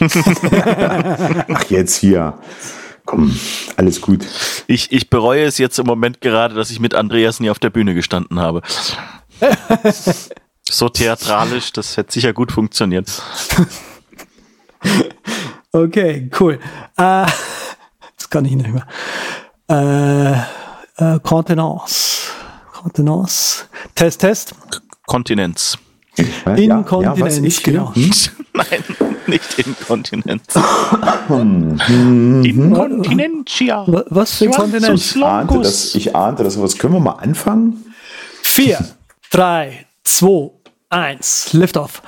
Ach, jetzt hier. Komm, alles gut. Ich, ich bereue es jetzt im Moment gerade, dass ich mit Andreas nie auf der Bühne gestanden habe. so theatralisch, das hätte sicher gut funktioniert. Okay, cool. Äh, das kann ich nicht mehr. Äh, äh, Kontenance. Kontenance. Test, Test. Kontinenz. Inkontinenz, ja, ja, genau. Hm? Nein, nicht Inkontinenz. Inkontinentia. Was für Kontinenz? Ich ahnte, das, ich ahnte das. Was können wir mal anfangen? 4, 3, 2, 1. Lift off.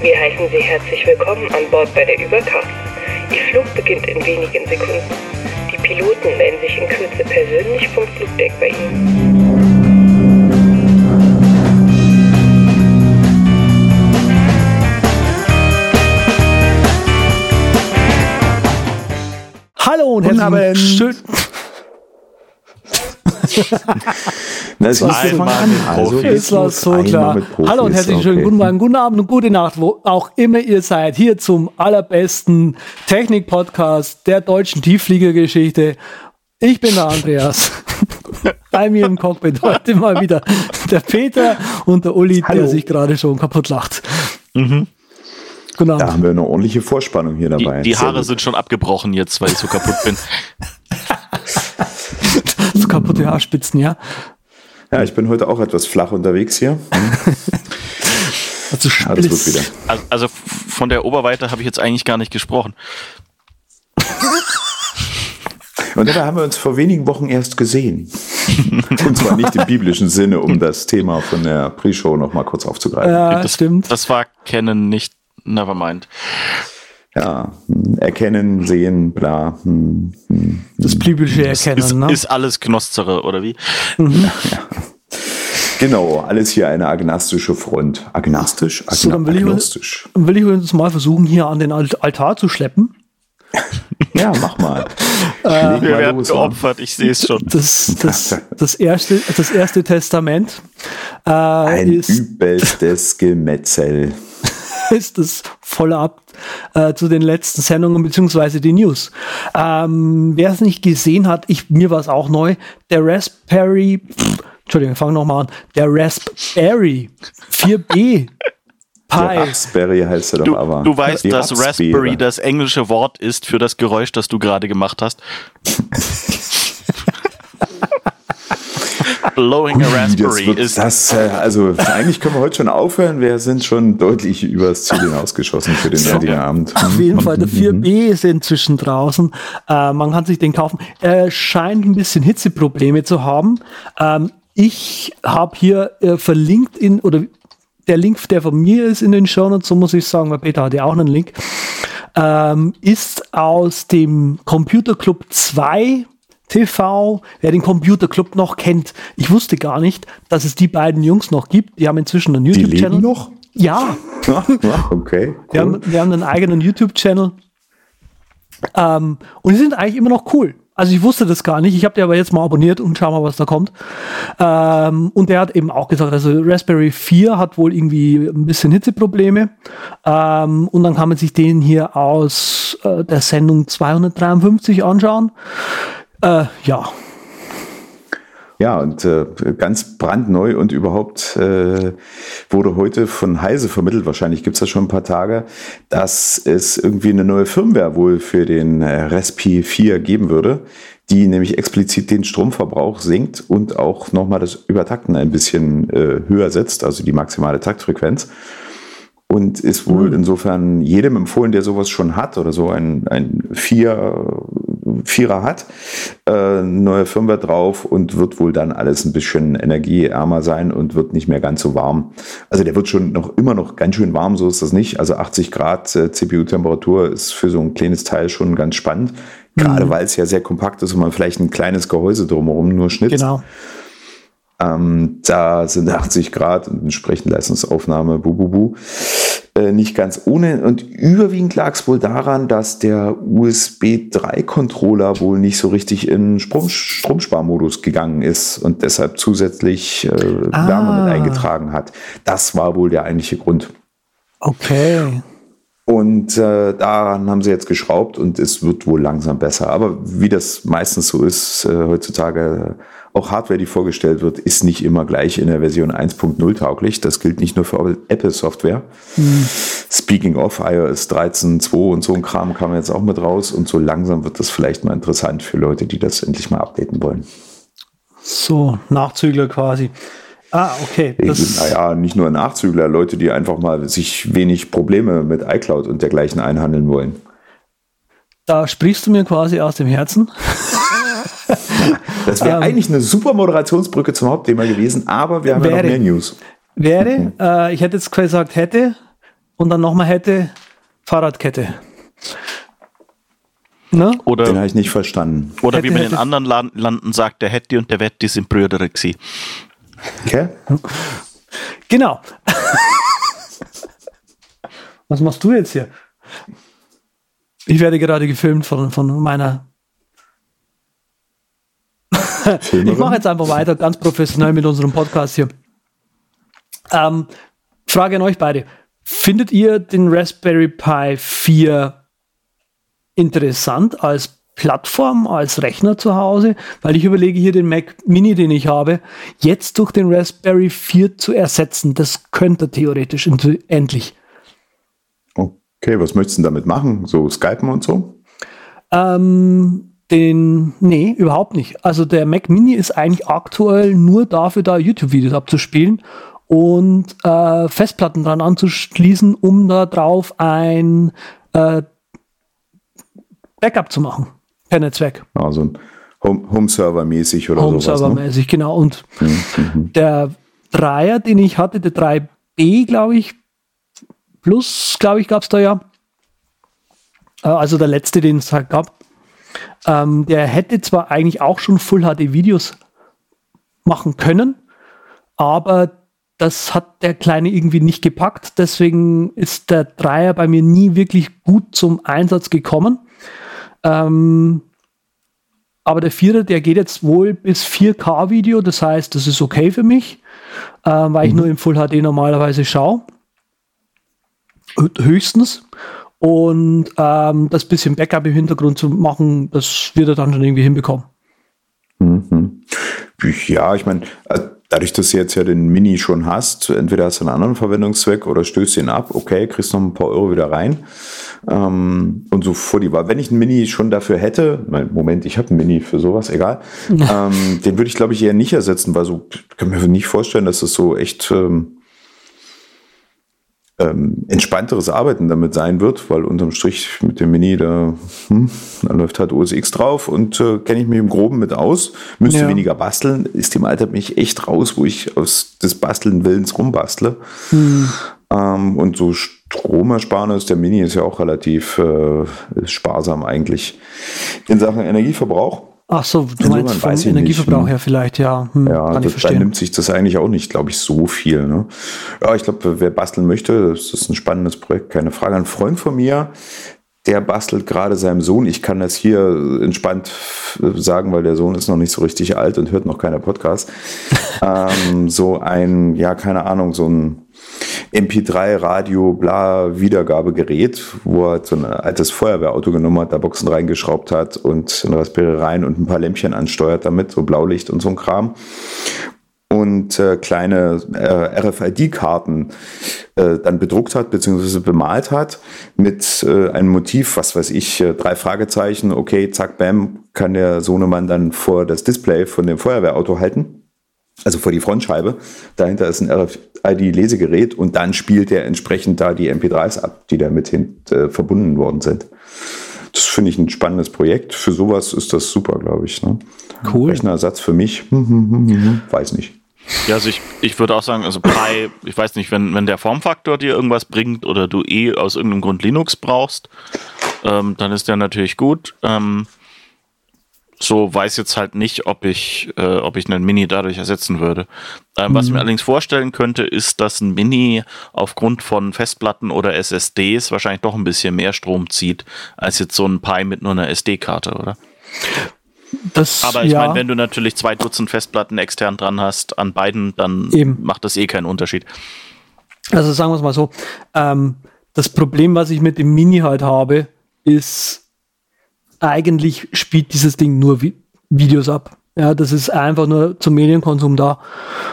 Wir heißen Sie herzlich willkommen an Bord bei der Überkraft. Ihr Flug beginnt in wenigen Sekunden. Piloten melden sich in Kürze persönlich vom Flugdeck bei Ihnen. Hallo und herzlich schön. Hieß, wir fangen an. Also, ist das so klar. Hallo und herzlich schönen okay. guten Morgen, guten Abend und gute Nacht, wo auch immer ihr seid. Hier zum allerbesten Technik-Podcast der deutschen Tieffliegergeschichte. Ich bin der Andreas. Bei mir im Cockpit heute mal wieder der Peter und der Uli, Hallo. der sich gerade schon kaputt lacht. Mhm. Genau. Da haben wir eine ordentliche Vorspannung hier dabei. Die, die Haare sind schon abgebrochen jetzt, weil ich so kaputt bin. kaputte Haarspitzen, ja. Ja, ich bin heute auch etwas flach unterwegs hier. also, ja, das wird wieder. Also, also von der Oberweite habe ich jetzt eigentlich gar nicht gesprochen. Und da haben wir uns vor wenigen Wochen erst gesehen. Und zwar nicht im biblischen Sinne, um das Thema von der Pre-Show nochmal kurz aufzugreifen. Ja, das stimmt. Das war Kennen nicht, nevermind ja, erkennen, sehen, bla. Hm, hm, das biblische Erkennen, ist, ne? Ist alles Gnoszere, oder wie? Mhm. Ja. Genau, alles hier eine agnostische Front. Agnostisch? Agna so, dann will agnostisch. Ich, will ich uns mal versuchen, hier an den Altar zu schleppen. ja, mach mal. äh, wir werden los, geopfert, ich sehe es schon. Das, das, das, erste, das erste Testament äh, Ein ist, übelstes Gemetzel. Ist das Follow-up äh, zu den letzten Sendungen beziehungsweise die News. Ähm, Wer es nicht gesehen hat, ich, mir war es auch neu, der Raspberry, pff, Entschuldigung, fangen nochmal an, der Raspberry 4B Pi. Raspberry heißt er doch du, aber. Du weißt, dass Raspberry das englische Wort ist für das Geräusch, das du gerade gemacht hast. Blowing a Raspberry ist. Das, äh, also eigentlich können wir heute schon aufhören. Wir sind schon deutlich übers Ziel hinausgeschossen für den so, Abend. Auf jeden Fall, der 4B ist inzwischen draußen. Äh, man kann sich den kaufen. Er scheint ein bisschen Hitzeprobleme zu haben. Ähm, ich habe hier äh, verlinkt in, oder der Link, der von mir ist in den Shownotes, so muss ich sagen, weil Peter hat ja auch einen Link, ähm, ist aus dem Computer Club 2 TV, wer den Computer Club noch kennt. Ich wusste gar nicht, dass es die beiden Jungs noch gibt. Die haben inzwischen einen YouTube-Channel. noch? Ja. okay. Cool. Wir, haben, wir haben einen eigenen YouTube-Channel. Ähm, und die sind eigentlich immer noch cool. Also ich wusste das gar nicht. Ich habe die aber jetzt mal abonniert und schau mal, was da kommt. Ähm, und der hat eben auch gesagt, also Raspberry 4 hat wohl irgendwie ein bisschen Hitzeprobleme. Ähm, und dann kann man sich den hier aus äh, der Sendung 253 anschauen. Äh, ja. Ja, und äh, ganz brandneu und überhaupt äh, wurde heute von Heise vermittelt, wahrscheinlich gibt's das schon ein paar Tage, dass es irgendwie eine neue Firmware wohl für den äh, Respi 4 geben würde, die nämlich explizit den Stromverbrauch senkt und auch nochmal das Übertakten ein bisschen äh, höher setzt, also die maximale Taktfrequenz und ist wohl mhm. insofern jedem empfohlen, der sowas schon hat oder so ein, ein Vier, Vierer hat, äh, neue Firmware drauf und wird wohl dann alles ein bisschen energieärmer sein und wird nicht mehr ganz so warm. Also der wird schon noch immer noch ganz schön warm, so ist das nicht. Also 80 Grad äh, CPU-Temperatur ist für so ein kleines Teil schon ganz spannend. Gerade mhm. weil es ja sehr kompakt ist und man vielleicht ein kleines Gehäuse drumherum nur schnitzt. Genau. Ähm, da sind 80 Grad und entsprechend Leistungsaufnahme, bu, bu, bu. Äh, nicht ganz ohne. Und überwiegend lag es wohl daran, dass der USB 3-Controller wohl nicht so richtig in Strom Stromsparmodus gegangen ist und deshalb zusätzlich äh, ah. Wärme mit eingetragen hat. Das war wohl der eigentliche Grund. Okay. Und äh, daran haben sie jetzt geschraubt und es wird wohl langsam besser. Aber wie das meistens so ist, äh, heutzutage auch Hardware, die vorgestellt wird, ist nicht immer gleich in der Version 1.0 tauglich. Das gilt nicht nur für Apple-Software. Mhm. Speaking of, iOS 13.2 und so ein Kram kam jetzt auch mit raus. Und so langsam wird das vielleicht mal interessant für Leute, die das endlich mal updaten wollen. So, Nachzügler quasi. Ah, okay. naja, nicht nur Nachzügler, Leute, die einfach mal sich wenig Probleme mit iCloud und dergleichen einhandeln wollen. Da sprichst du mir quasi aus dem Herzen. das wäre ähm, eigentlich eine super Moderationsbrücke zum Hauptthema gewesen, aber wir haben wäre, ja noch mehr News. Wäre, äh, ich hätte jetzt gesagt hätte und dann nochmal hätte Fahrradkette. Ne? Oder, Den habe ich nicht verstanden. Oder hätte, wie man in anderen Landen sagt, der Hätti und der Wetti sind Brüder gewesen. Okay. Genau. Was machst du jetzt hier? Ich werde gerade gefilmt von, von meiner. Ich mache jetzt einfach weiter, ganz professionell mit unserem Podcast hier. Ähm, Frage an euch beide. Findet ihr den Raspberry Pi 4 interessant als Plattform als Rechner zu Hause, weil ich überlege hier den Mac Mini, den ich habe, jetzt durch den Raspberry 4 zu ersetzen. Das könnte theoretisch endlich. Okay, was möchtest du damit machen? So Skypen und so? Ähm, den, nee, überhaupt nicht. Also der Mac Mini ist eigentlich aktuell nur dafür da, YouTube-Videos abzuspielen und äh, Festplatten dran anzuschließen, um da drauf ein äh, Backup zu machen per Netzwerk. Also Home-Server-mäßig oder Home sowas. Home-Server-mäßig, ne? genau. Und mhm. der Dreier, den ich hatte, der 3B, glaube ich, plus, glaube ich, gab es da ja. Äh, also der letzte, den es halt gab. Ähm, der hätte zwar eigentlich auch schon Full-HD-Videos machen können, aber das hat der Kleine irgendwie nicht gepackt. Deswegen ist der Dreier bei mir nie wirklich gut zum Einsatz gekommen. Ähm, aber der Vierer, der geht jetzt wohl bis 4K-Video, das heißt, das ist okay für mich, äh, weil ich mhm. nur im Full HD normalerweise schaue. Höchstens. Und ähm, das bisschen Backup im Hintergrund zu machen, das wird er dann schon irgendwie hinbekommen. Mhm. Ja, ich meine, äh, dadurch, dass du jetzt ja den Mini schon hast, entweder hast du einen anderen Verwendungszweck oder stößt ihn ab, okay, kriegst noch ein paar Euro wieder rein. Ähm, und so vor die Wahl. Wenn ich einen Mini schon dafür hätte, mein, Moment, ich habe einen Mini für sowas, egal, ähm, den würde ich glaube ich eher nicht ersetzen, weil so, ich kann mir nicht vorstellen, dass das so echt ähm, ähm, entspannteres Arbeiten damit sein wird, weil unterm Strich mit dem Mini, da, hm, da läuft halt OS X drauf und äh, kenne ich mich im Groben mit aus. Müsste ja. weniger basteln, ist im Alter mich echt raus, wo ich aus des Basteln Willens rumbastle. Hm. Ähm, und so Stromersparnis, der Mini ist ja auch relativ äh, sparsam eigentlich in Sachen Energieverbrauch. Ach so, du Insofern meinst vom Energieverbrauch her vielleicht, ja. Hm, ja, kann das, ich da nimmt sich das eigentlich auch nicht, glaube ich, so viel. Ne? Ja, ich glaube, wer basteln möchte, das ist ein spannendes Projekt, keine Frage. Ein Freund von mir, der bastelt gerade seinem Sohn. Ich kann das hier entspannt sagen, weil der Sohn ist noch nicht so richtig alt und hört noch keine Podcasts. ähm, so ein, ja, keine Ahnung, so ein MP3, Radio, bla, Wiedergabegerät, wo er so ein altes Feuerwehrauto genommen hat, da Boxen reingeschraubt hat und ein Raspberry rein und ein paar Lämpchen ansteuert damit, so Blaulicht und so ein Kram. Und äh, kleine äh, RFID-Karten äh, dann bedruckt hat bzw. bemalt hat mit äh, einem Motiv, was weiß ich, äh, drei Fragezeichen, okay, zack, bam, kann der Sohnemann dann vor das Display von dem Feuerwehrauto halten also vor die Frontscheibe. Dahinter ist ein RFID-Lesegerät und dann spielt er entsprechend da die MP3s ab, die damit hin, äh, verbunden worden sind. Das finde ich ein spannendes Projekt. Für sowas ist das super, glaube ich. Ne? Cool. Rechnerersatz für mich, hm, hm, hm, weiß nicht. Ja, also ich, ich würde auch sagen, also Pi, ich weiß nicht, wenn, wenn der Formfaktor dir irgendwas bringt oder du eh aus irgendeinem Grund Linux brauchst, ähm, dann ist der natürlich gut. Ähm, so weiß jetzt halt nicht, ob ich, äh, ob ich einen Mini dadurch ersetzen würde. Ähm, mhm. Was ich mir allerdings vorstellen könnte, ist, dass ein Mini aufgrund von Festplatten oder SSDs wahrscheinlich doch ein bisschen mehr Strom zieht, als jetzt so ein Pi mit nur einer SD-Karte, oder? Das, Aber ich ja. meine, wenn du natürlich zwei Dutzend Festplatten extern dran hast an beiden, dann Eben. macht das eh keinen Unterschied. Also sagen wir es mal so, ähm, das Problem, was ich mit dem Mini halt habe, ist, eigentlich spielt dieses Ding nur Vi Videos ab. Ja, das ist einfach nur zum Medienkonsum da.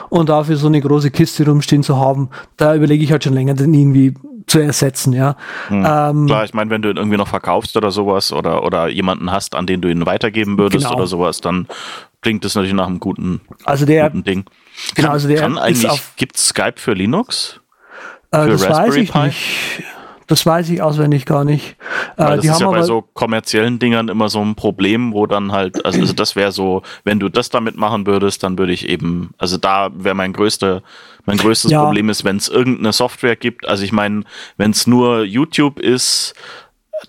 Und dafür so eine große Kiste rumstehen zu haben, da überlege ich halt schon länger, den irgendwie zu ersetzen, ja. Hm. Ähm, Klar, ich meine, wenn du ihn irgendwie noch verkaufst oder sowas oder, oder jemanden hast, an den du ihn weitergeben würdest genau. oder sowas, dann klingt das natürlich nach einem guten, also der, guten Ding. Genau, also der kann eigentlich, gibt es Skype für Linux? Äh, für das Raspberry weiß ich Pi? nicht. Das weiß ich auswendig gar nicht. Äh, Weil das ist ja bei so kommerziellen Dingern immer so ein Problem, wo dann halt, also, also das wäre so, wenn du das damit machen würdest, dann würde ich eben, also da wäre mein größter, mein größtes ja. Problem ist, wenn es irgendeine Software gibt. Also ich meine, wenn es nur YouTube ist,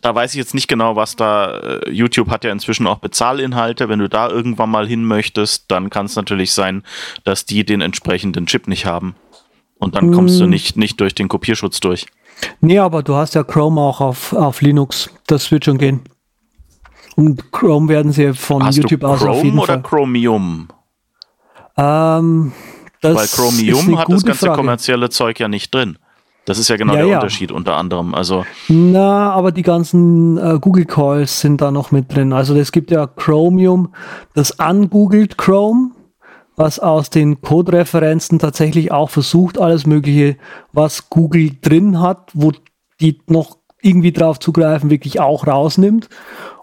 da weiß ich jetzt nicht genau, was da. Äh, YouTube hat ja inzwischen auch Bezahlinhalte. Wenn du da irgendwann mal hin möchtest, dann kann es natürlich sein, dass die den entsprechenden Chip nicht haben. Und dann kommst mm. du nicht, nicht durch den Kopierschutz durch. Nee, aber du hast ja Chrome auch auf, auf Linux. Das wird schon gehen. Und Chrome werden sie von hast YouTube aus Chrome auf jeden oder Fall. Chromium? Ähm, Weil Chromium hat das ganze Frage. kommerzielle Zeug ja nicht drin. Das ist ja genau ja, der ja. Unterschied unter anderem. Also Na, aber die ganzen äh, Google Calls sind da noch mit drin. Also es gibt ja Chromium, das angoogelt Chrome was aus den Code-Referenzen tatsächlich auch versucht, alles Mögliche, was Google drin hat, wo die noch irgendwie drauf zugreifen, wirklich auch rausnimmt.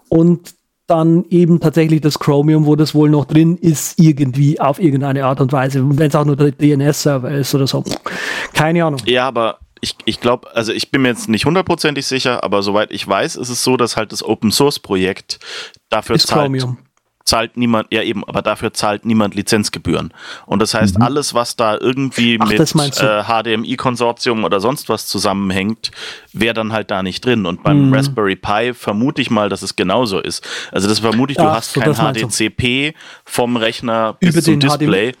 Und dann eben tatsächlich das Chromium, wo das wohl noch drin ist, irgendwie auf irgendeine Art und Weise. Wenn es auch nur der DNS-Server ist oder so. Keine Ahnung. Ja, aber ich, ich glaube, also ich bin mir jetzt nicht hundertprozentig sicher, aber soweit ich weiß, ist es so, dass halt das Open Source Projekt dafür ist zahlt, Chromium zahlt niemand, ja eben, aber dafür zahlt niemand Lizenzgebühren. Und das heißt, mhm. alles, was da irgendwie Ach, mit äh, HDMI-Konsortium oder sonst was zusammenhängt, wäre dann halt da nicht drin. Und beim mhm. Raspberry Pi vermute ich mal, dass es genauso ist. Also das vermute ich, du Ach, hast so, kein HDCP vom Rechner bis zum Display. HDMI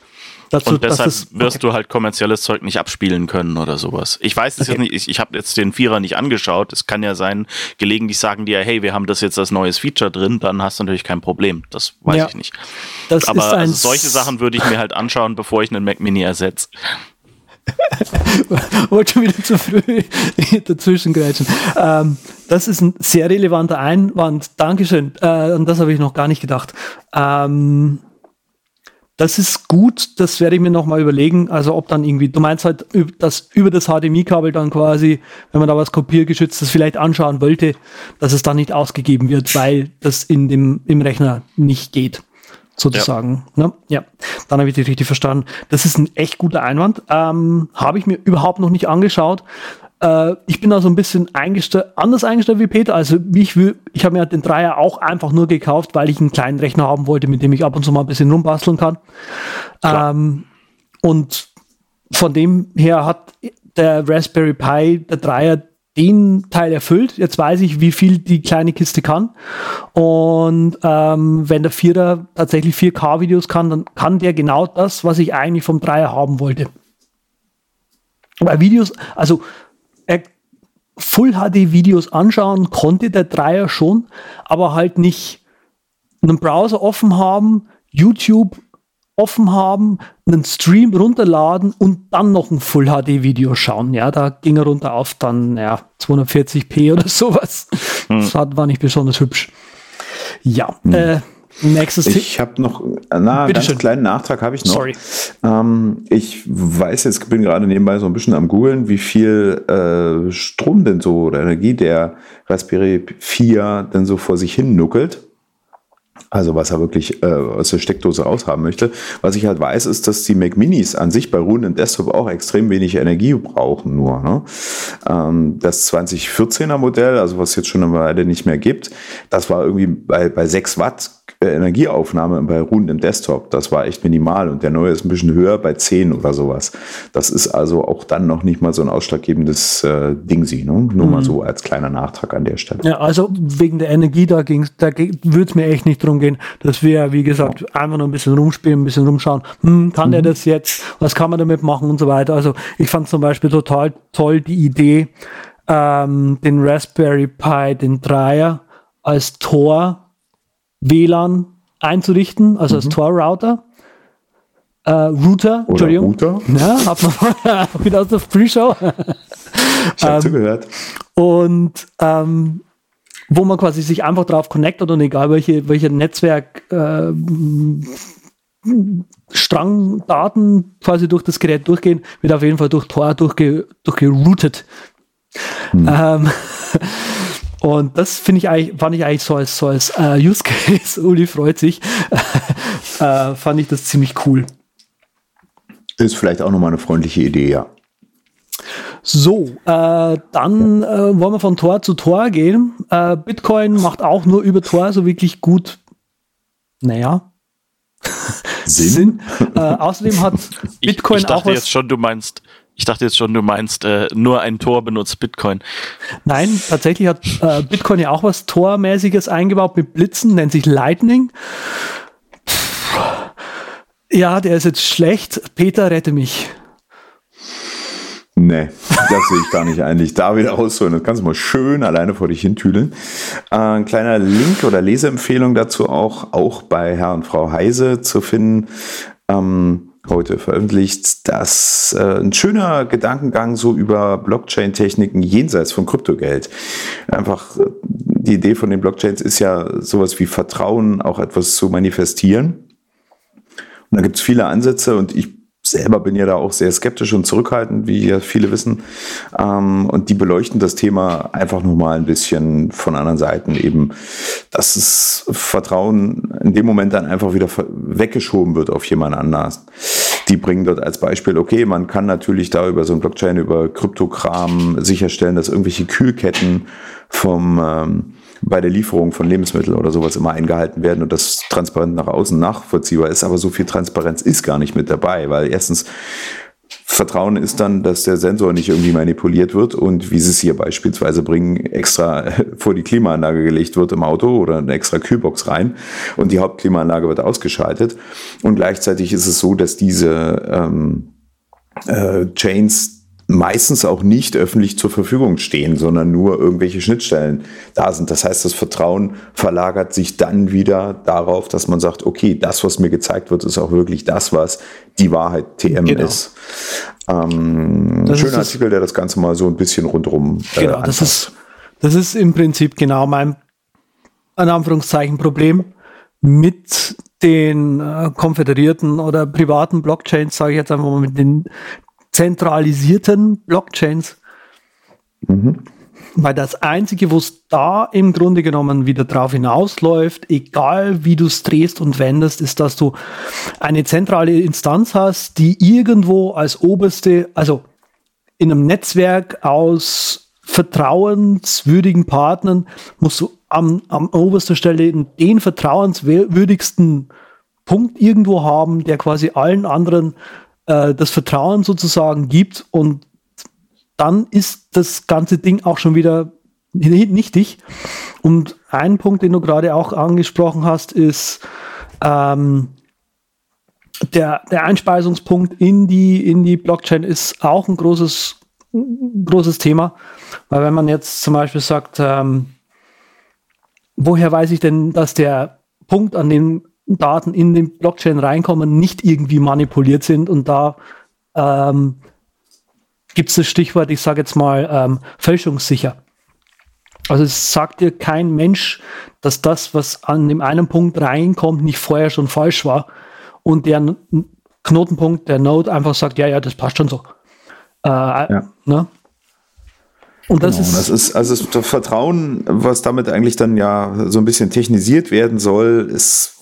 Dazu, und deshalb ist, okay. wirst du halt kommerzielles Zeug nicht abspielen können oder sowas. Ich weiß es okay. jetzt nicht, ich, ich habe jetzt den Vierer nicht angeschaut. Es kann ja sein, gelegentlich sagen die ja, hey, wir haben das jetzt als neues Feature drin, dann hast du natürlich kein Problem. Das weiß ja. ich nicht. Das Aber also solche Sachen würde ich mir halt anschauen, bevor ich einen Mac Mini ersetze. Wollte schon wieder zu früh dazwischen grätschen. Ähm, das ist ein sehr relevanter Einwand. Dankeschön. Äh, an das habe ich noch gar nicht gedacht. Ähm, das ist gut, das werde ich mir nochmal überlegen. Also ob dann irgendwie, du meinst halt, dass über das HDMI-Kabel dann quasi, wenn man da was kopiergeschütztes vielleicht anschauen wollte, dass es dann nicht ausgegeben wird, weil das in dem, im Rechner nicht geht. Sozusagen. Ja, ne? ja. dann habe ich dich richtig verstanden. Das ist ein echt guter Einwand. Ähm, habe ich mir überhaupt noch nicht angeschaut. Äh, ich bin da so ein bisschen eingestellt, anders eingestellt wie Peter. Also ich will, ich habe mir den Dreier auch einfach nur gekauft, weil ich einen kleinen Rechner haben wollte, mit dem ich ab und zu mal ein bisschen rumbasteln kann. Ähm, und von dem her hat der Raspberry Pi, der Dreier, den Teil erfüllt. Jetzt weiß ich, wie viel die kleine Kiste kann. Und ähm, wenn der Vierer tatsächlich 4K-Videos kann, dann kann der genau das, was ich eigentlich vom Dreier haben wollte. Bei Videos, also Full HD Videos anschauen konnte der Dreier schon, aber halt nicht einen Browser offen haben, YouTube offen haben, einen Stream runterladen und dann noch ein Full HD Video schauen. Ja, da ging er runter auf dann ja 240p oder sowas. Hm. Das war nicht besonders hübsch. Ja, hm. äh, Nächstes Ich habe noch, na, einen ganz schön. kleinen Nachtrag habe ich noch. Sorry. Ähm, ich weiß jetzt, bin gerade nebenbei so ein bisschen am googeln, wie viel äh, Strom denn so oder Energie der Raspberry 4 denn so vor sich hin nuckelt. Also was er wirklich äh, aus der Steckdose raushaben möchte. Was ich halt weiß, ist, dass die Mac Minis an sich bei ruhenden Desktop auch extrem wenig Energie brauchen nur. Ne? Ähm, das 2014er Modell, also was jetzt schon eine Weile nicht mehr gibt, das war irgendwie bei, bei 6 Watt äh, Energieaufnahme bei ruhendem Desktop. Das war echt minimal und der neue ist ein bisschen höher bei 10 oder sowas. Das ist also auch dann noch nicht mal so ein ausschlaggebendes äh, Ding, sie, ne? Nur mhm. mal so als kleiner Nachtrag an der Stelle. Ja, also wegen der Energie, da da würde es mir echt nicht darum gehen, dass wir, wie gesagt, ja. einfach nur ein bisschen rumspielen, ein bisschen rumschauen. Hm, kann mhm. der das jetzt? Was kann man damit machen und so weiter? Also ich fand zum Beispiel total toll die Idee, ähm, den Raspberry Pi, den Dreier, als Tor WLAN einzurichten, also mhm. als Tor-Router. Äh, Router, Oder Entschuldigung. Router. Ja, hat man wieder aus der Pre-Show. ich habe ähm, zugehört. Und ähm, wo man quasi sich einfach drauf connectet und egal welche, welche Netzwerk äh, Strangdaten quasi durch das Gerät durchgehen, wird auf jeden Fall durch Tor durchge, durchgeroutet. Hm. Ähm, und das finde ich eigentlich, fand ich eigentlich so als, so als uh, Use Case, Uli freut sich, uh, fand ich das ziemlich cool. Ist vielleicht auch nochmal eine freundliche Idee, ja. So, äh, dann äh, wollen wir von Tor zu Tor gehen. Äh, Bitcoin macht auch nur über Tor so wirklich gut, naja, Sinn. Sinn. Äh, außerdem hat Bitcoin ich, ich dachte auch was jetzt schon, du meinst ich dachte jetzt schon, du meinst, äh, nur ein Tor benutzt Bitcoin. Nein, tatsächlich hat äh, Bitcoin ja auch was Tormäßiges eingebaut mit Blitzen, nennt sich Lightning. Ja, der ist jetzt schlecht. Peter, rette mich. Nee, das sehe ich gar nicht eigentlich. Da wieder ausholen. Das kannst du mal schön alleine vor dich hintüdeln. Äh, ein kleiner Link oder Leseempfehlung dazu auch, auch bei Herr und Frau Heise zu finden. Ähm, heute veröffentlicht, dass äh, ein schöner Gedankengang so über Blockchain-Techniken jenseits von Kryptogeld. Einfach die Idee von den Blockchains ist ja sowas wie Vertrauen auch etwas zu manifestieren. Und da gibt es viele Ansätze und ich selber bin ja da auch sehr skeptisch und zurückhaltend, wie ja viele wissen. Ähm, und die beleuchten das Thema einfach nochmal ein bisschen von anderen Seiten eben, dass das Vertrauen in dem Moment dann einfach wieder weggeschoben wird auf jemand anders. Die bringen dort als Beispiel, okay, man kann natürlich da über so ein Blockchain, über Kryptokram sicherstellen, dass irgendwelche Kühlketten vom ähm, bei der Lieferung von Lebensmitteln oder sowas immer eingehalten werden und das transparent nach außen nachvollziehbar ist. Aber so viel Transparenz ist gar nicht mit dabei, weil erstens Vertrauen ist dann, dass der Sensor nicht irgendwie manipuliert wird und wie sie es hier beispielsweise bringen, extra vor die Klimaanlage gelegt wird im Auto oder eine extra Kühlbox rein und die Hauptklimaanlage wird ausgeschaltet. Und gleichzeitig ist es so, dass diese ähm, äh, Chains meistens auch nicht öffentlich zur Verfügung stehen, sondern nur irgendwelche Schnittstellen da sind. Das heißt, das Vertrauen verlagert sich dann wieder darauf, dass man sagt, okay, das, was mir gezeigt wird, ist auch wirklich das, was die Wahrheit TM genau. ist. Ähm, schöner Artikel, der das Ganze mal so ein bisschen rundherum. Äh, genau, das ist, das ist im Prinzip genau mein, in Anführungszeichen, Problem mit den äh, konföderierten oder privaten Blockchains, sage ich jetzt einfach mal, mit den zentralisierten Blockchains. Mhm. Weil das Einzige, wo es da im Grunde genommen wieder drauf hinausläuft, egal wie du es drehst und wendest, ist, dass du eine zentrale Instanz hast, die irgendwo als oberste, also in einem Netzwerk aus vertrauenswürdigen Partnern, musst du am, am oberster Stelle den vertrauenswürdigsten Punkt irgendwo haben, der quasi allen anderen äh, das Vertrauen sozusagen gibt und dann ist das ganze Ding auch schon wieder nichtig. Und ein Punkt, den du gerade auch angesprochen hast, ist ähm, der, der Einspeisungspunkt in die, in die Blockchain ist auch ein großes, großes Thema. Weil wenn man jetzt zum Beispiel sagt, ähm, woher weiß ich denn, dass der Punkt, an dem Daten in den Blockchain reinkommen, nicht irgendwie manipuliert sind. Und da ähm, gibt es das Stichwort, ich sage jetzt mal, ähm, fälschungssicher. Also es sagt dir kein Mensch, dass das, was an dem einen Punkt reinkommt, nicht vorher schon falsch war. Und der Knotenpunkt, der Node einfach sagt, ja, ja, das passt schon so. Äh, ja. ne? Und das, genau, ist, das ist, also das Vertrauen, was damit eigentlich dann ja so ein bisschen technisiert werden soll, ist,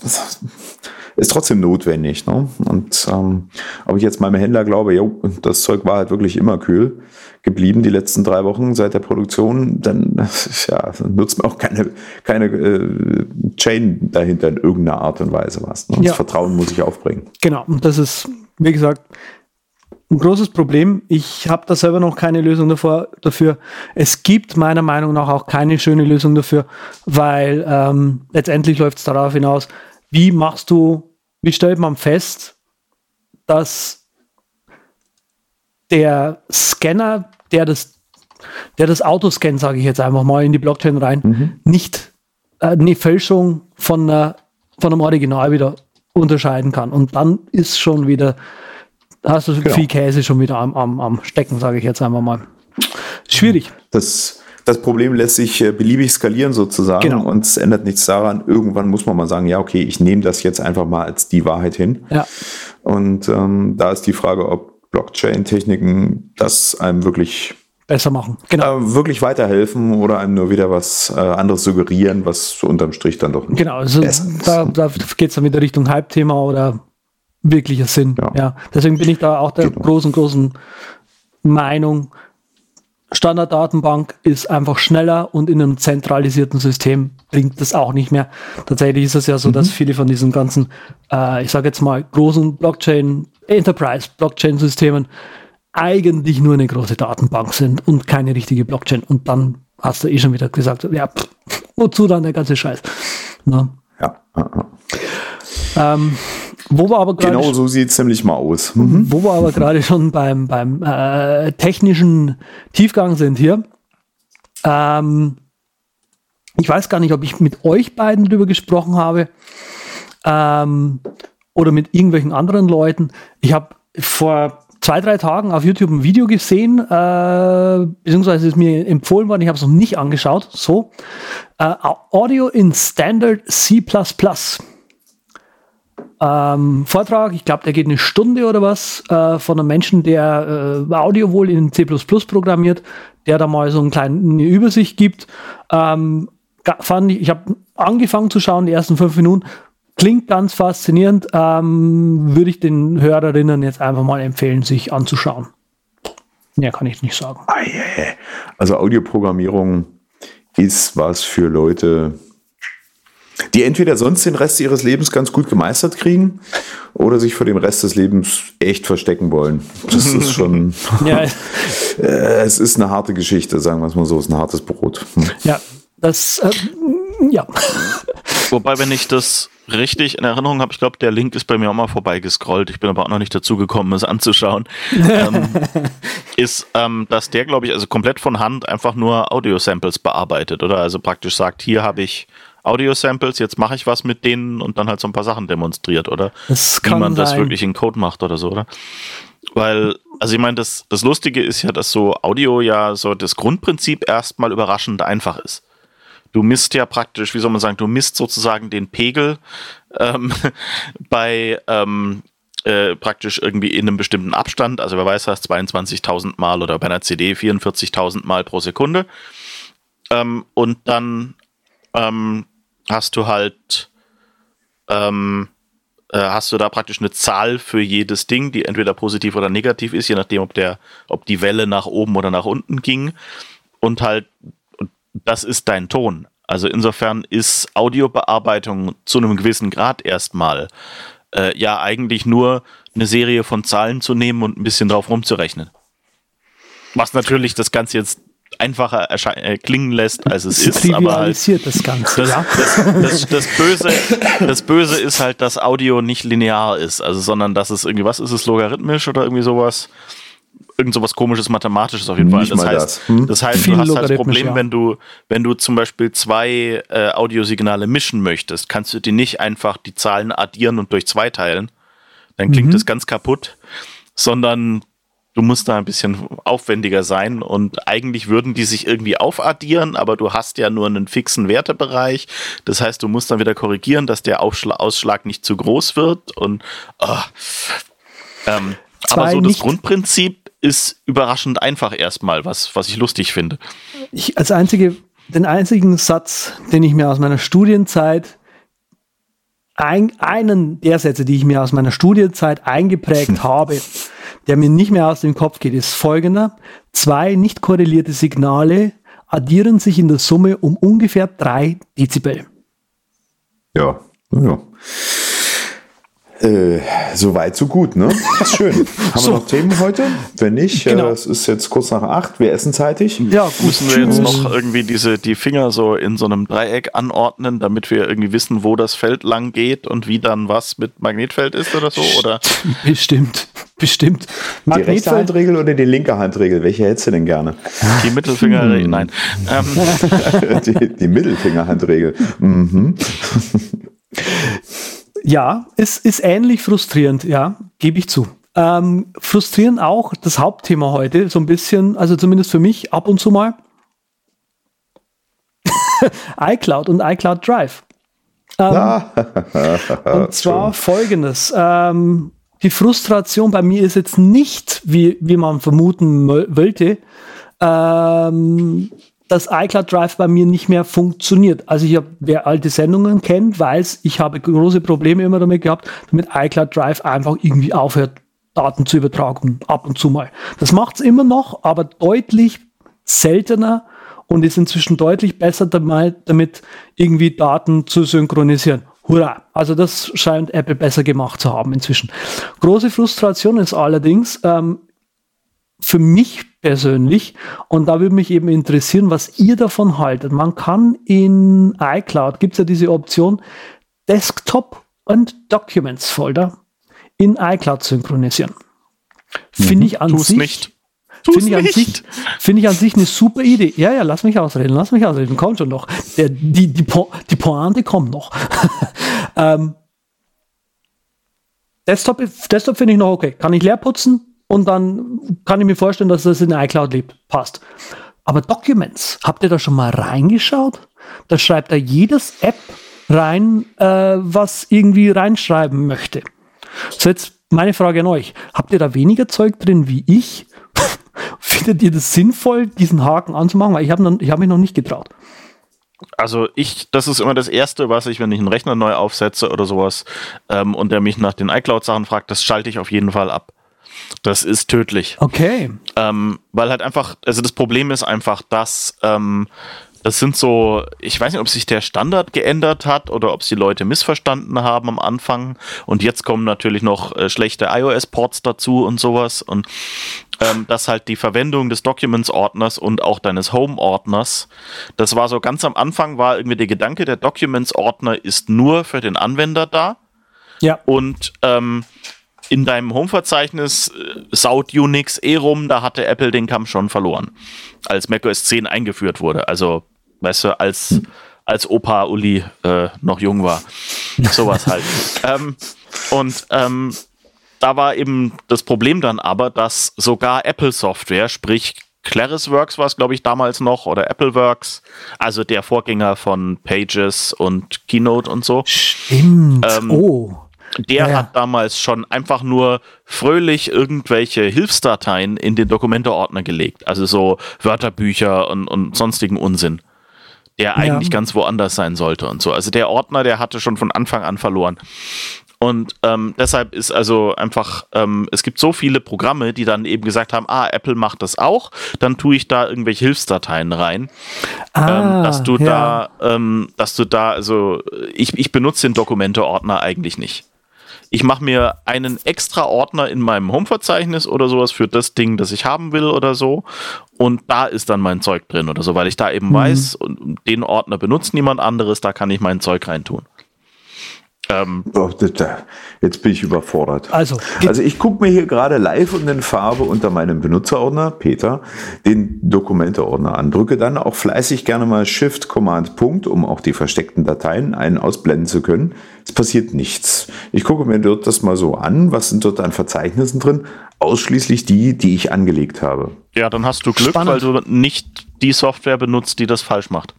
ist trotzdem notwendig. Ne? Und ähm, ob ich jetzt meinem Händler glaube, jo, das Zeug war halt wirklich immer kühl geblieben die letzten drei Wochen seit der Produktion, dann ja, nutzt mir auch keine, keine äh, Chain dahinter in irgendeiner Art und Weise was. Ne? Das ja. Vertrauen muss ich aufbringen. Genau, und das ist, wie gesagt, ein großes Problem. Ich habe da selber noch keine Lösung davor, dafür. Es gibt meiner Meinung nach auch keine schöne Lösung dafür, weil ähm, letztendlich läuft es darauf hinaus, wie machst du, wie stellt man fest, dass der Scanner, der das, der das Auto scannt, sage ich jetzt einfach mal in die Blockchain rein, mhm. nicht äh, eine Fälschung von, einer, von einem Original wieder unterscheiden kann. Und dann ist schon wieder hast du genau. viel Käse schon wieder am, am, am Stecken, sage ich jetzt einfach mal. Schwierig. Das, das Problem lässt sich äh, beliebig skalieren sozusagen genau. und es ändert nichts daran. Irgendwann muss man mal sagen, ja, okay, ich nehme das jetzt einfach mal als die Wahrheit hin. Ja. Und ähm, da ist die Frage, ob Blockchain-Techniken das einem wirklich besser machen. Genau. Äh, wirklich weiterhelfen oder einem nur wieder was äh, anderes suggerieren, was unterm Strich dann doch nicht Genau, also da, da geht es dann wieder Richtung Hype-Thema oder wirklicher Sinn. Ja. ja. Deswegen bin ich da auch der genau. großen, großen Meinung, Standarddatenbank ist einfach schneller und in einem zentralisierten System bringt das auch nicht mehr. Tatsächlich ist es ja so, mhm. dass viele von diesen ganzen, äh, ich sage jetzt mal, großen Blockchain, Enterprise Blockchain-Systemen eigentlich nur eine große Datenbank sind und keine richtige Blockchain. Und dann hast du eh schon wieder gesagt, ja, pff, wozu dann der ganze Scheiß? Na? Ja. Ähm, wo wir aber genau so sieht es ziemlich mal aus. Mhm. Wo wir aber gerade schon beim, beim äh, technischen Tiefgang sind hier. Ähm, ich weiß gar nicht, ob ich mit euch beiden drüber gesprochen habe ähm, oder mit irgendwelchen anderen Leuten. Ich habe vor zwei, drei Tagen auf YouTube ein Video gesehen, äh, beziehungsweise ist mir empfohlen worden, ich habe es noch nicht angeschaut. So, äh, Audio in Standard C++ ähm, Vortrag. Ich glaube, der geht eine Stunde oder was äh, von einem Menschen, der äh, Audio wohl in C programmiert, der da mal so eine kleine Übersicht gibt. Ähm, fand ich, ich habe angefangen zu schauen, die ersten fünf Minuten. Klingt ganz faszinierend. Ähm, Würde ich den Hörerinnen jetzt einfach mal empfehlen, sich anzuschauen. Ja, kann ich nicht sagen. Also Audioprogrammierung ist was für Leute, die entweder sonst den Rest ihres Lebens ganz gut gemeistert kriegen oder sich vor dem Rest des Lebens echt verstecken wollen. Das ist schon. ja. äh, es ist eine harte Geschichte, sagen wir es mal so, es ist ein hartes Brot. Hm. Ja, das, äh, ja. Wobei, wenn ich das richtig in Erinnerung habe, ich glaube, der Link ist bei mir auch mal vorbeigescrollt. Ich bin aber auch noch nicht dazu gekommen, es anzuschauen. ähm, ist, ähm, dass der, glaube ich, also komplett von Hand einfach nur Audio-Samples bearbeitet, oder? Also praktisch sagt, hier habe ich Audio-Samples, jetzt mache ich was mit denen und dann halt so ein paar Sachen demonstriert, oder? Das kann Wie man sein. das wirklich in Code macht oder so, oder? Weil, also ich meine, das, das Lustige ist ja, dass so Audio ja so das Grundprinzip erstmal überraschend einfach ist. Du misst ja praktisch, wie soll man sagen, du misst sozusagen den Pegel ähm, bei ähm, äh, praktisch irgendwie in einem bestimmten Abstand. Also wer weiß, das 22.000 Mal oder bei einer CD 44.000 Mal pro Sekunde. Ähm, und dann ähm, hast du halt, ähm, äh, hast du da praktisch eine Zahl für jedes Ding, die entweder positiv oder negativ ist, je nachdem, ob der, ob die Welle nach oben oder nach unten ging. Und halt, das ist dein Ton. Also insofern ist Audiobearbeitung zu einem gewissen Grad erstmal äh, ja eigentlich nur eine Serie von Zahlen zu nehmen und ein bisschen drauf rumzurechnen. Was natürlich das Ganze jetzt einfacher äh, klingen lässt, als es ist. Aber halt, das Ganze. Das, ja? das, das, das, Böse, das Böse ist halt, dass Audio nicht linear ist, also sondern dass es irgendwie, was ist es, logarithmisch oder irgendwie sowas? Irgend sowas komisches Mathematisches auf jeden Fall. Das heißt, das. Hm? das heißt, du hast halt das Problem, ja. wenn du, wenn du zum Beispiel zwei äh, Audiosignale mischen möchtest, kannst du die nicht einfach die Zahlen addieren und durch zwei teilen. Dann klingt mhm. das ganz kaputt, sondern du musst da ein bisschen aufwendiger sein und eigentlich würden die sich irgendwie aufaddieren, aber du hast ja nur einen fixen Wertebereich. Das heißt, du musst dann wieder korrigieren, dass der Aufschla Ausschlag nicht zu groß wird und oh. ähm, aber so das Grundprinzip ist überraschend einfach erstmal, was, was ich lustig finde. Ich als einzige, den einzigen Satz, den ich mir aus meiner Studienzeit ein, einen der Sätze, die ich mir aus meiner Studienzeit eingeprägt habe, der mir nicht mehr aus dem Kopf geht, ist folgender. Zwei nicht korrelierte Signale addieren sich in der Summe um ungefähr drei Dezibel. Ja, ja. Äh, so weit, so gut, ne? Schön. Haben so. wir noch Themen heute? Wenn nicht, genau. äh, es ist jetzt kurz nach acht, wir essen zeitig. Ja, gut. Müssen wir jetzt noch irgendwie diese, die Finger so in so einem Dreieck anordnen, damit wir irgendwie wissen, wo das Feld lang geht und wie dann was mit Magnetfeld ist oder so? Oder? Bestimmt, bestimmt. Die rechte Handregel oder die linke Handregel? Welche hättest du denn gerne? Die Mittelfingerregel, hm. nein. Ähm. die, die Mittelfingerhandregel. Mhm. Ja, es ist ähnlich frustrierend, ja, gebe ich zu. Ähm, frustrierend auch das Hauptthema heute, so ein bisschen, also zumindest für mich ab und zu mal. iCloud und iCloud Drive. Ähm, und zwar folgendes. Ähm, die Frustration bei mir ist jetzt nicht, wie, wie man vermuten wollte, ähm, dass iCloud Drive bei mir nicht mehr funktioniert. Also ich habe, wer alte Sendungen kennt, weiß, ich habe große Probleme immer damit gehabt, damit iCloud Drive einfach irgendwie aufhört, Daten zu übertragen, ab und zu mal. Das macht es immer noch, aber deutlich seltener und ist inzwischen deutlich besser damit, irgendwie Daten zu synchronisieren. Hurra! Also das scheint Apple besser gemacht zu haben inzwischen. Große Frustration ist allerdings, ähm, für mich persönlich. Und da würde mich eben interessieren, was ihr davon haltet. Man kann in iCloud, gibt es ja diese Option, Desktop und Documents Folder in iCloud synchronisieren. Finde mhm. ich an Tu's sich. Nicht. Finde ich, an sich, find ich an sich eine super Idee. Ja, ja, lass mich ausreden, lass mich ausreden. Kommt schon noch. Der, die, die, po die Pointe kommt noch. ähm, Desktop, Desktop finde ich noch okay. Kann ich leer putzen? Und dann kann ich mir vorstellen, dass das in iCloud lebt. Passt. Aber Documents, habt ihr da schon mal reingeschaut? Da schreibt er jedes App rein, äh, was irgendwie reinschreiben möchte. So jetzt meine Frage an euch. Habt ihr da weniger Zeug drin wie ich? Findet ihr das sinnvoll, diesen Haken anzumachen? Weil ich habe hab mich noch nicht getraut. Also ich, das ist immer das Erste, was ich, wenn ich einen Rechner neu aufsetze oder sowas ähm, und der mich nach den iCloud-Sachen fragt, das schalte ich auf jeden Fall ab. Das ist tödlich. Okay. Ähm, weil halt einfach, also das Problem ist einfach, dass ähm, das sind so, ich weiß nicht, ob sich der Standard geändert hat oder ob es die Leute missverstanden haben am Anfang. Und jetzt kommen natürlich noch äh, schlechte iOS-Ports dazu und sowas. Und ähm, dass halt die Verwendung des Documents-Ordners und auch deines Home-Ordners, das war so ganz am Anfang, war irgendwie der Gedanke, der Documents-Ordner ist nur für den Anwender da. Ja. Und ähm, in deinem Home-Verzeichnis äh, saut Unix eh rum, da hatte Apple den Kampf schon verloren, als macOS 10 eingeführt wurde. Also, weißt du, als, als Opa Uli äh, noch jung war. Sowas halt. ähm, und ähm, da war eben das Problem dann aber, dass sogar Apple-Software, sprich ClarisWorks war es, glaube ich, damals noch, oder AppleWorks, also der Vorgänger von Pages und Keynote und so. Stimmt. Ähm, oh der ja, hat damals schon einfach nur fröhlich irgendwelche Hilfsdateien in den Dokumenteordner gelegt. Also so Wörterbücher und, und sonstigen Unsinn. Der eigentlich ja. ganz woanders sein sollte und so. Also der Ordner, der hatte schon von Anfang an verloren. Und ähm, deshalb ist also einfach, ähm, es gibt so viele Programme, die dann eben gesagt haben, ah, Apple macht das auch, dann tue ich da irgendwelche Hilfsdateien rein. Ah, ähm, dass du ja. da, ähm, dass du da, also ich, ich benutze den Dokumente-Ordner eigentlich nicht ich mache mir einen extra Ordner in meinem Home-Verzeichnis oder sowas für das Ding, das ich haben will oder so. Und da ist dann mein Zeug drin oder so, weil ich da eben mhm. weiß, den Ordner benutzt niemand anderes, da kann ich mein Zeug reintun. Ähm, jetzt bin ich überfordert. Also, also ich gucke mir hier gerade live und in Farbe unter meinem Benutzerordner, Peter, den Dokumenteordner an. Drücke dann auch fleißig gerne mal Shift Command Punkt, um auch die versteckten Dateien ein- ausblenden zu können. Es passiert nichts. Ich gucke mir dort das mal so an. Was sind dort an Verzeichnissen drin? Ausschließlich die, die ich angelegt habe. Ja, dann hast du Glück, Spannend. weil du nicht die Software benutzt, die das falsch macht.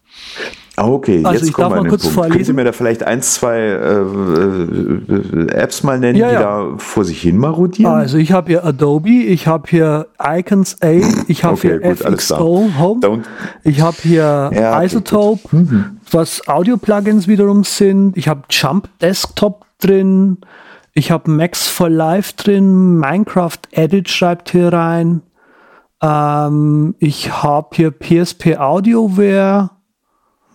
Ah, okay, also jetzt kommen wir an den Punkt. Vorlesen. Können Sie mir da vielleicht ein, zwei äh, äh, Apps mal nennen, ja, ja. die da vor sich hin marodieren? Also ich habe hier Adobe, ich habe hier Icons A, ich habe okay, hier gut, FXO Home, Don't. ich habe hier ja, Isotope, mhm. was Audio-Plugins wiederum sind. Ich habe Jump Desktop drin. Ich habe Max for Life drin. Minecraft Edit schreibt hier rein. Ähm, ich habe hier PSP Audioware.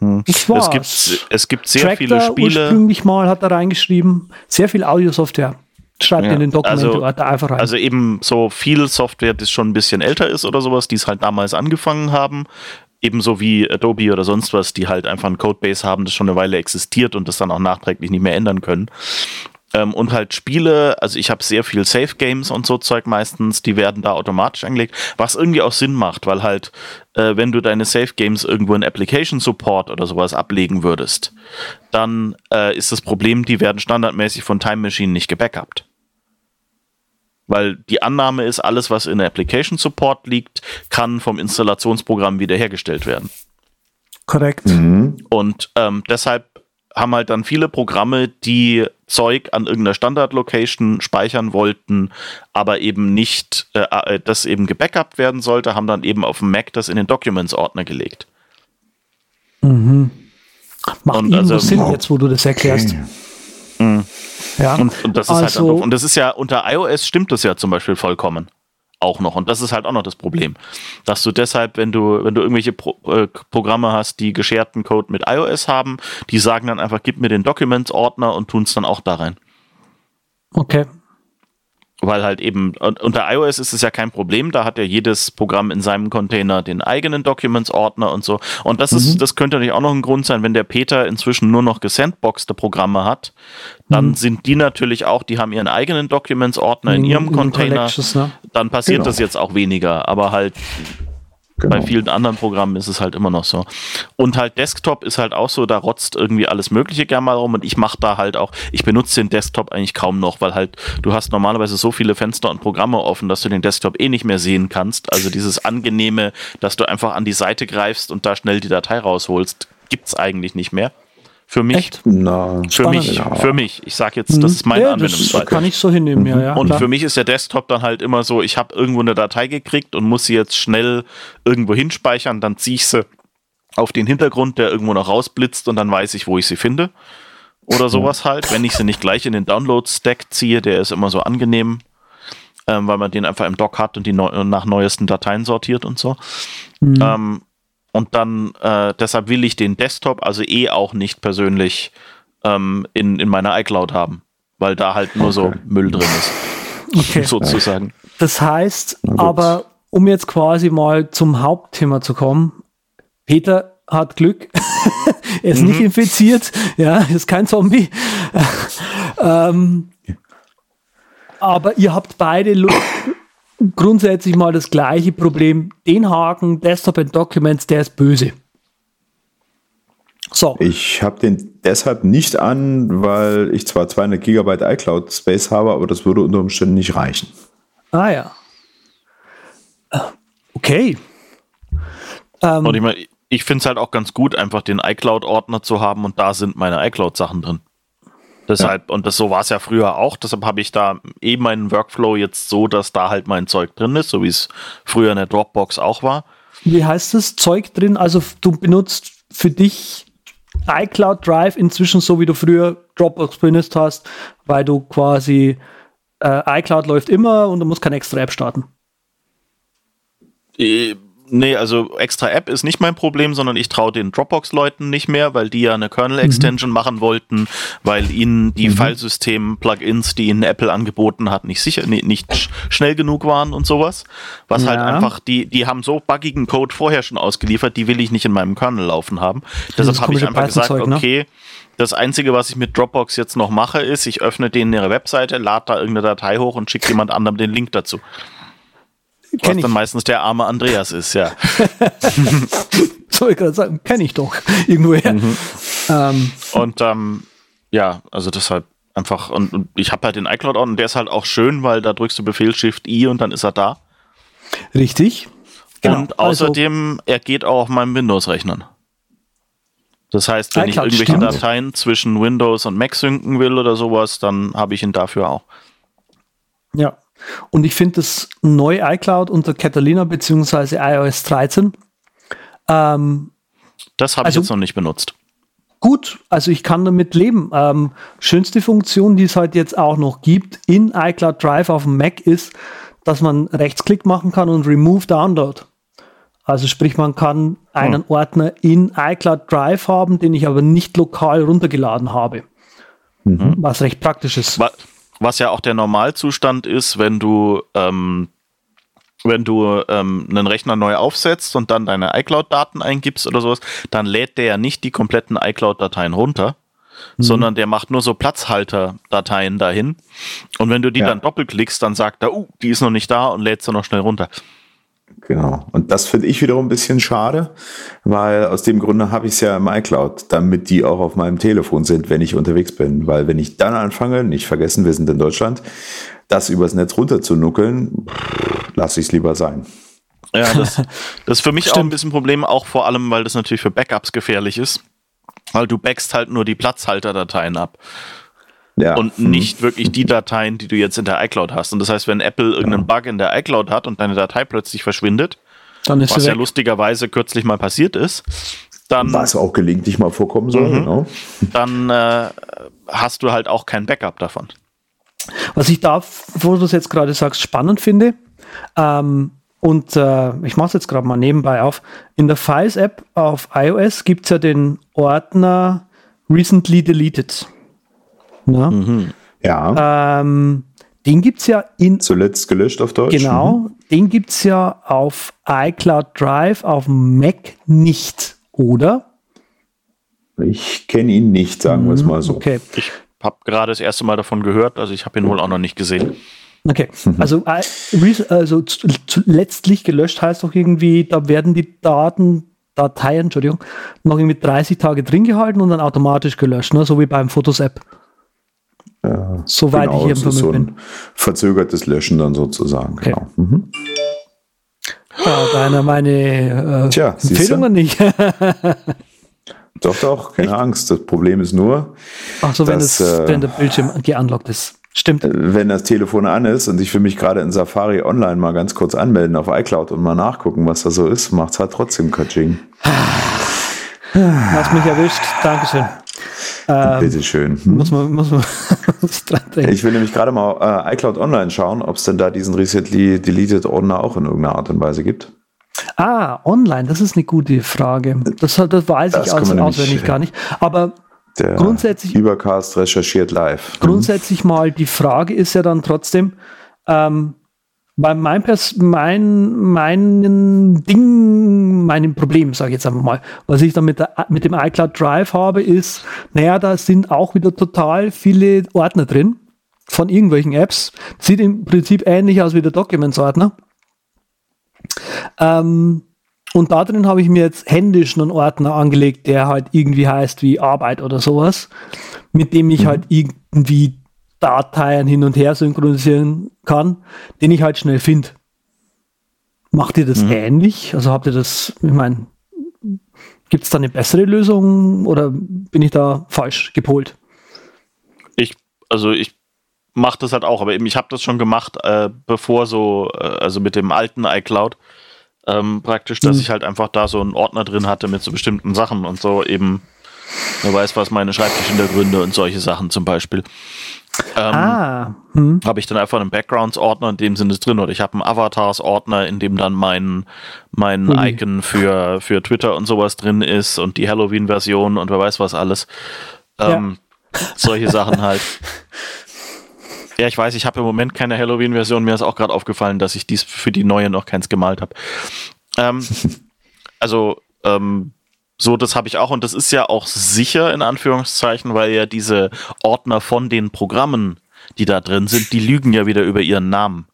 Hm. Das war's. Es gibt, es gibt sehr Tractor viele Spiele. ursprünglich mal hat er reingeschrieben. Sehr viel Audio-Software. Schreibt ja. in den Dokumenten also, einfach rein. Also eben so viel Software, das schon ein bisschen älter ist oder sowas, die es halt damals angefangen haben. Ebenso wie Adobe oder sonst was, die halt einfach ein Codebase haben, das schon eine Weile existiert und das dann auch nachträglich nicht mehr ändern können. Ähm, und halt Spiele, also ich habe sehr viel Safe Games und so Zeug meistens, die werden da automatisch angelegt, was irgendwie auch Sinn macht, weil halt, äh, wenn du deine Safe Games irgendwo in Application Support oder sowas ablegen würdest, dann äh, ist das Problem, die werden standardmäßig von Time Machine nicht gebackupt. Weil die Annahme ist, alles, was in Application Support liegt, kann vom Installationsprogramm wiederhergestellt werden. Korrekt. Mhm. Und ähm, deshalb haben halt dann viele Programme, die Zeug an irgendeiner Standard-Location speichern wollten, aber eben nicht, äh, äh, das eben gebackupt werden sollte, haben dann eben auf dem Mac das in den Documents-Ordner gelegt. Mhm. Macht und also, Sinn jetzt, wo du das erklärst. Okay. Mhm. Ja. Und, und, das ist also, halt dann also und das ist ja unter iOS stimmt das ja zum Beispiel vollkommen auch noch. Und das ist halt auch noch das Problem. Dass du deshalb, wenn du, wenn du irgendwelche Pro äh, Programme hast, die gescherten Code mit iOS haben, die sagen dann einfach, gib mir den Documents-Ordner und tun es dann auch da rein. Okay weil halt eben unter iOS ist es ja kein Problem, da hat ja jedes Programm in seinem Container den eigenen Documents-Ordner und so. Und das ist, mhm. das könnte natürlich auch noch ein Grund sein, wenn der Peter inzwischen nur noch gesandboxte Programme hat, dann mhm. sind die natürlich auch, die haben ihren eigenen Documents-Ordner in, in, ihrem in Container. Ne? Dann passiert genau. das jetzt auch weniger, aber halt Genau. Bei vielen anderen Programmen ist es halt immer noch so. Und halt Desktop ist halt auch so, da rotzt irgendwie alles Mögliche gerne mal rum und ich mache da halt auch, ich benutze den Desktop eigentlich kaum noch, weil halt du hast normalerweise so viele Fenster und Programme offen, dass du den Desktop eh nicht mehr sehen kannst. Also dieses angenehme, dass du einfach an die Seite greifst und da schnell die Datei rausholst, gibt es eigentlich nicht mehr. Für mich. Echt? Na, für mich, ja. für mich. Ich sage jetzt, das ist meine ja, Anwendungsfall. kann ich so hinnehmen, ja, ja. Und klar. für mich ist der Desktop dann halt immer so, ich habe irgendwo eine Datei gekriegt und muss sie jetzt schnell irgendwo hinspeichern, dann ziehe ich sie auf den Hintergrund, der irgendwo noch rausblitzt und dann weiß ich, wo ich sie finde. Oder sowas halt. Wenn ich sie nicht gleich in den Download-Stack ziehe, der ist immer so angenehm, ähm, weil man den einfach im Dock hat und die neu nach neuesten Dateien sortiert und so. Mhm. Ähm, und dann, äh, deshalb will ich den Desktop also eh auch nicht persönlich ähm, in, in meiner iCloud haben, weil da halt nur okay. so Müll drin ist. Okay. Sozusagen. Das heißt, aber um jetzt quasi mal zum Hauptthema zu kommen, Peter hat Glück. er ist mhm. nicht infiziert, ja, ist kein Zombie. ähm, aber ihr habt beide Lust grundsätzlich mal das gleiche Problem. Den Haken Desktop and Documents, der ist böse. So. Ich habe den deshalb nicht an, weil ich zwar 200 Gigabyte iCloud Space habe, aber das würde unter Umständen nicht reichen. Ah ja. Okay. Ähm, und ich meine, ich finde es halt auch ganz gut, einfach den iCloud-Ordner zu haben und da sind meine iCloud-Sachen drin. Deshalb, ja. und das so war es ja früher auch, deshalb habe ich da eben meinen Workflow jetzt so, dass da halt mein Zeug drin ist, so wie es früher in der Dropbox auch war. Wie heißt das Zeug drin? Also du benutzt für dich iCloud Drive inzwischen so, wie du früher Dropbox benutzt hast, weil du quasi äh, iCloud läuft immer und du musst keine extra App starten. Äh, Nee, also extra App ist nicht mein Problem, sondern ich traue den Dropbox-Leuten nicht mehr, weil die ja eine Kernel-Extension mhm. machen wollten, weil ihnen die mhm. Filesystem-Plugins, die ihnen Apple angeboten hat, nicht sicher, nee, nicht schnell genug waren und sowas. Was halt ja. halt einfach, die, die haben so buggigen Code vorher schon ausgeliefert, die will ich nicht in meinem Kernel laufen haben. Deshalb habe ich einfach gesagt, ne? okay, das Einzige, was ich mit Dropbox jetzt noch mache, ist, ich öffne denen ihre Webseite, lade da irgendeine Datei hoch und schicke jemand anderem den Link dazu. Was dann meistens der arme Andreas ist, ja. Soll ich gerade sagen, kenne ich doch irgendwoher. Mhm. Ähm. Und ähm, ja, also deshalb einfach, und, und ich habe halt den iCloud on und der ist halt auch schön, weil da drückst du Befehl Shift I und dann ist er da. Richtig. Genau. Und außerdem, also, er geht auch auf meinem Windows-Rechnern. Das heißt, wenn iCloud ich irgendwelche stimmt. Dateien zwischen Windows und Mac synken will oder sowas, dann habe ich ihn dafür auch. Ja, und ich finde das neue iCloud unter Catalina bzw. iOS 13. Ähm, das habe also, ich jetzt noch nicht benutzt. gut, also ich kann damit leben. Ähm, schönste Funktion, die es halt jetzt auch noch gibt in iCloud Drive auf dem Mac ist, dass man Rechtsklick machen kann und Remove Download. Also sprich, man kann einen hm. Ordner in iCloud Drive haben, den ich aber nicht lokal runtergeladen habe. Mhm. Was recht praktisch ist. Was ja auch der Normalzustand ist, wenn du ähm, wenn du ähm, einen Rechner neu aufsetzt und dann deine iCloud-Daten eingibst oder sowas, dann lädt der ja nicht die kompletten iCloud-Dateien runter, mhm. sondern der macht nur so Platzhalter-Dateien dahin. Und wenn du die ja. dann doppelklickst, dann sagt er, uh, die ist noch nicht da und lädt sie noch schnell runter. Genau. Und das finde ich wiederum ein bisschen schade, weil aus dem Grunde habe ich es ja im iCloud, damit die auch auf meinem Telefon sind, wenn ich unterwegs bin. Weil wenn ich dann anfange, nicht vergessen, wir sind in Deutschland, das übers Netz runter zu nuckeln, lasse ich es lieber sein. Ja, das, das ist für mich Stimmt. auch ein bisschen ein Problem, auch vor allem, weil das natürlich für Backups gefährlich ist. Weil du backst halt nur die Platzhalterdateien ab. Ja. Und hm. nicht wirklich die Dateien, die du jetzt in der iCloud hast. Und das heißt, wenn Apple irgendeinen Bug in der iCloud hat und deine Datei plötzlich verschwindet, was ja lustigerweise kürzlich mal passiert ist, dann. Was auch gelegentlich mal vorkommen soll, mhm. genau. Dann äh, hast du halt auch kein Backup davon. Was ich da, wo du es jetzt gerade sagst, spannend finde, ähm, und äh, ich mache es jetzt gerade mal nebenbei auf, in der Files-App auf iOS gibt es ja den Ordner Recently Deleted. Ja. Mhm. ja. Ähm, den gibt es ja in. Zuletzt gelöscht auf Deutsch. Genau, mhm. den gibt es ja auf iCloud Drive auf Mac nicht, oder? Ich kenne ihn nicht, sagen wir es mhm, mal so. Okay. Ich habe gerade das erste Mal davon gehört, also ich habe ihn wohl auch noch nicht gesehen. Okay, also, äh, also letztlich gelöscht heißt doch irgendwie, da werden die Daten, Dateien, Entschuldigung, noch irgendwie 30 Tage drin gehalten und dann automatisch gelöscht, ne? so wie beim Fotos-App. Ja, Soweit genau, ich eben so ein Verzögertes Löschen dann sozusagen. Okay. Genau. Mhm. Ja, deiner meine äh, Tja, Empfehlungen nicht. Doch, doch, keine Echt? Angst. Das Problem ist nur. Ach so, wenn, es, äh, wenn der Bildschirm geunlockt ist. Stimmt. Äh, wenn das Telefon an ist und ich will mich gerade in Safari online mal ganz kurz anmelden auf iCloud und mal nachgucken, was da so ist, macht es halt trotzdem Kaching. Hast mich erwischt. Dankeschön. Ähm, Bitteschön. Hm. Muss man, muss man dran denken. Ich will nämlich gerade mal äh, iCloud Online schauen, ob es denn da diesen Recently Deleted Ordner auch in irgendeiner Art und Weise gibt. Ah, online, das ist eine gute Frage. Das, das weiß das ich aus, auswendig gar nicht. Aber der grundsätzlich. Übercast recherchiert live. Mhm. Grundsätzlich mal, die Frage ist ja dann trotzdem, ähm, bei mein, mein, meinen Ding, meinem Problem, sage ich jetzt einfach mal, was ich dann mit, der, mit dem iCloud Drive habe, ist, naja, da sind auch wieder total viele Ordner drin von irgendwelchen Apps. Sieht im Prinzip ähnlich aus wie der Documents-Ordner. Ähm, und da drin habe ich mir jetzt händisch einen Ordner angelegt, der halt irgendwie heißt wie Arbeit oder sowas, mit dem ich mhm. halt irgendwie Dateien hin und her synchronisieren kann, den ich halt schnell finde. Macht ihr das mhm. ähnlich? Also habt ihr das, ich meine, gibt es da eine bessere Lösung oder bin ich da falsch gepolt? Ich, also ich mache das halt auch, aber eben ich habe das schon gemacht, äh, bevor so, äh, also mit dem alten iCloud, ähm, praktisch, dass mhm. ich halt einfach da so einen Ordner drin hatte mit so bestimmten Sachen und so eben, wer weiß was, meine Schreibtischhintergründe und solche Sachen zum Beispiel. Ähm, ah. Hm. Habe ich dann einfach einen Backgrounds-Ordner, in dem Sinne drin, oder ich habe einen Avatars-Ordner, in dem dann mein, mein mhm. Icon für, für Twitter und sowas drin ist und die Halloween-Version und wer weiß was alles. Ähm, ja. Solche Sachen halt. Ja, ich weiß, ich habe im Moment keine Halloween-Version. Mir ist auch gerade aufgefallen, dass ich dies für die neue noch keins gemalt habe. Ähm, also, ähm, so, das habe ich auch und das ist ja auch sicher in Anführungszeichen, weil ja diese Ordner von den Programmen, die da drin sind, die lügen ja wieder über ihren Namen.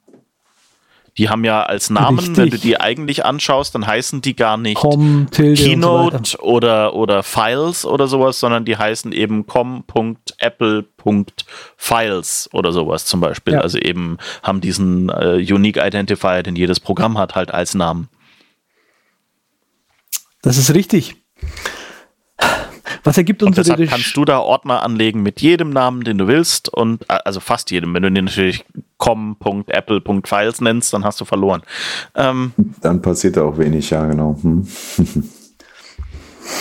Die haben ja als Namen, Richtig. wenn du die eigentlich anschaust, dann heißen die gar nicht com, Keynote so oder, oder Files oder sowas, sondern die heißen eben com.apple.files oder sowas zum Beispiel. Ja. Also eben haben diesen äh, Unique Identifier, den jedes Programm hat, halt als Namen. Das ist richtig. Was ergibt uns und deshalb kannst du da Ordner anlegen mit jedem Namen, den du willst und äh, also fast jedem. Wenn du den natürlich com.apple.files nennst, dann hast du verloren. Ähm, dann passiert da auch wenig, ja genau. Hm.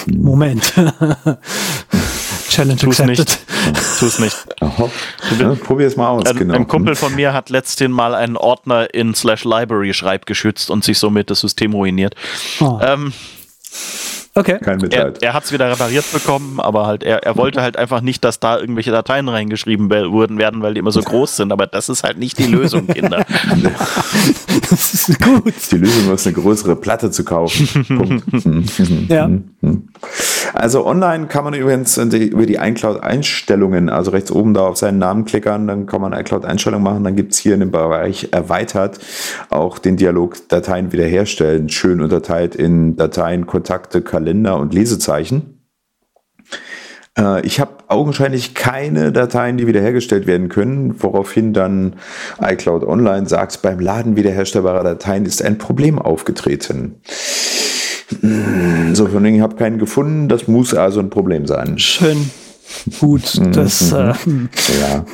Moment. Challenge Tu's accepted. nicht. Tu's nicht. Aha. Ja, Probier es mal aus. Ein, genau. ein Kumpel von mir hat letztens mal einen Ordner in slash library schreibgeschützt und sich somit das System ruiniert. Oh. Ähm, Okay. Kein er Mitleid. er hat es wieder repariert bekommen, aber halt er, er wollte halt einfach nicht, dass da irgendwelche Dateien reingeschrieben wurden werden, weil die immer so groß sind. Aber das ist halt nicht die Lösung, Kinder. Das ist gut. Die Lösung ist eine größere Platte zu kaufen. Ja. Also online kann man übrigens über die iCloud-Einstellungen, also rechts oben da auf seinen Namen klickern, dann kann man iCloud-Einstellungen machen. Dann gibt's hier in dem Bereich erweitert auch den Dialog Dateien wiederherstellen, schön unterteilt in Dateien, Kontakte, Kalender und Lesezeichen. Äh, Ich habe augenscheinlich keine Dateien, die wiederhergestellt werden können, woraufhin dann iCloud Online sagt, beim Laden wiederherstellbarer Dateien ist ein Problem aufgetreten. So, von wegen, ich habe keinen gefunden, das muss also ein Problem sein. Schön. Gut. Das, äh, Ja.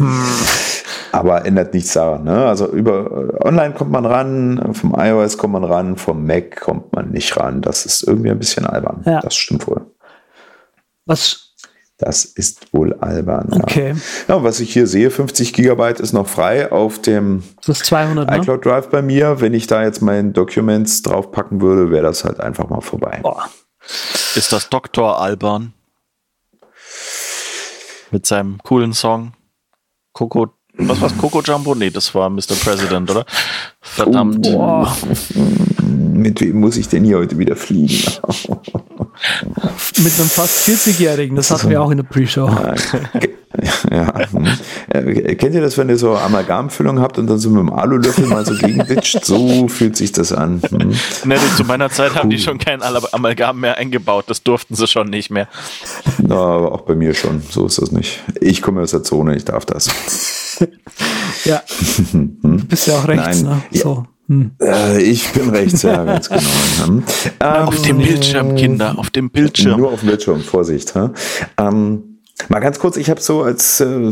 Aber ändert nichts daran. Ne? Also über äh, online kommt man ran, vom iOS kommt man ran, vom Mac kommt man nicht ran. Das ist irgendwie ein bisschen albern. Ja. Das stimmt wohl. was? Das ist wohl albern. Ja. Okay. Ja, was ich hier sehe, 50 Gigabyte ist noch frei auf dem Das ist 200, ne? iCloud Drive bei mir. Wenn ich da jetzt meinen Documents draufpacken würde, wäre das halt einfach mal vorbei. Boah. Ist das Dr. Alban? Mit seinem coolen Song Coco. Was war's? Coco Jumbo? Nee, das war Mr. President, oder? Verdammt. Oh. Mit wem muss ich denn hier heute wieder fliegen? Mit einem fast 40-Jährigen. Das hatten wir auch in der Pre-Show. ja. hm. Äh, Kennt ihr das, wenn ihr so Amalgamfüllung habt und dann so mit dem Alulöffel mal so gegenditscht? So fühlt sich das an. Hm. Ne, du, zu meiner Zeit haben die schon kein Al- Amalgam mehr eingebaut. Das durften sie schon nicht mehr. Na, aber auch bei mir schon. So ist das nicht. Ich komme aus der Zone, ich darf das. Ja. Du bist ja auch rechts, Nein. ne? Ja. So. Hm. Äh, ich bin rechts, ja, ganz genau. Hm. Ähm, Auf dem Bildschirm, Kinder, auf dem Bildschirm. Nur auf dem Bildschirm, Vorsicht. Ähm, mal ganz kurz, ich habe so als äh.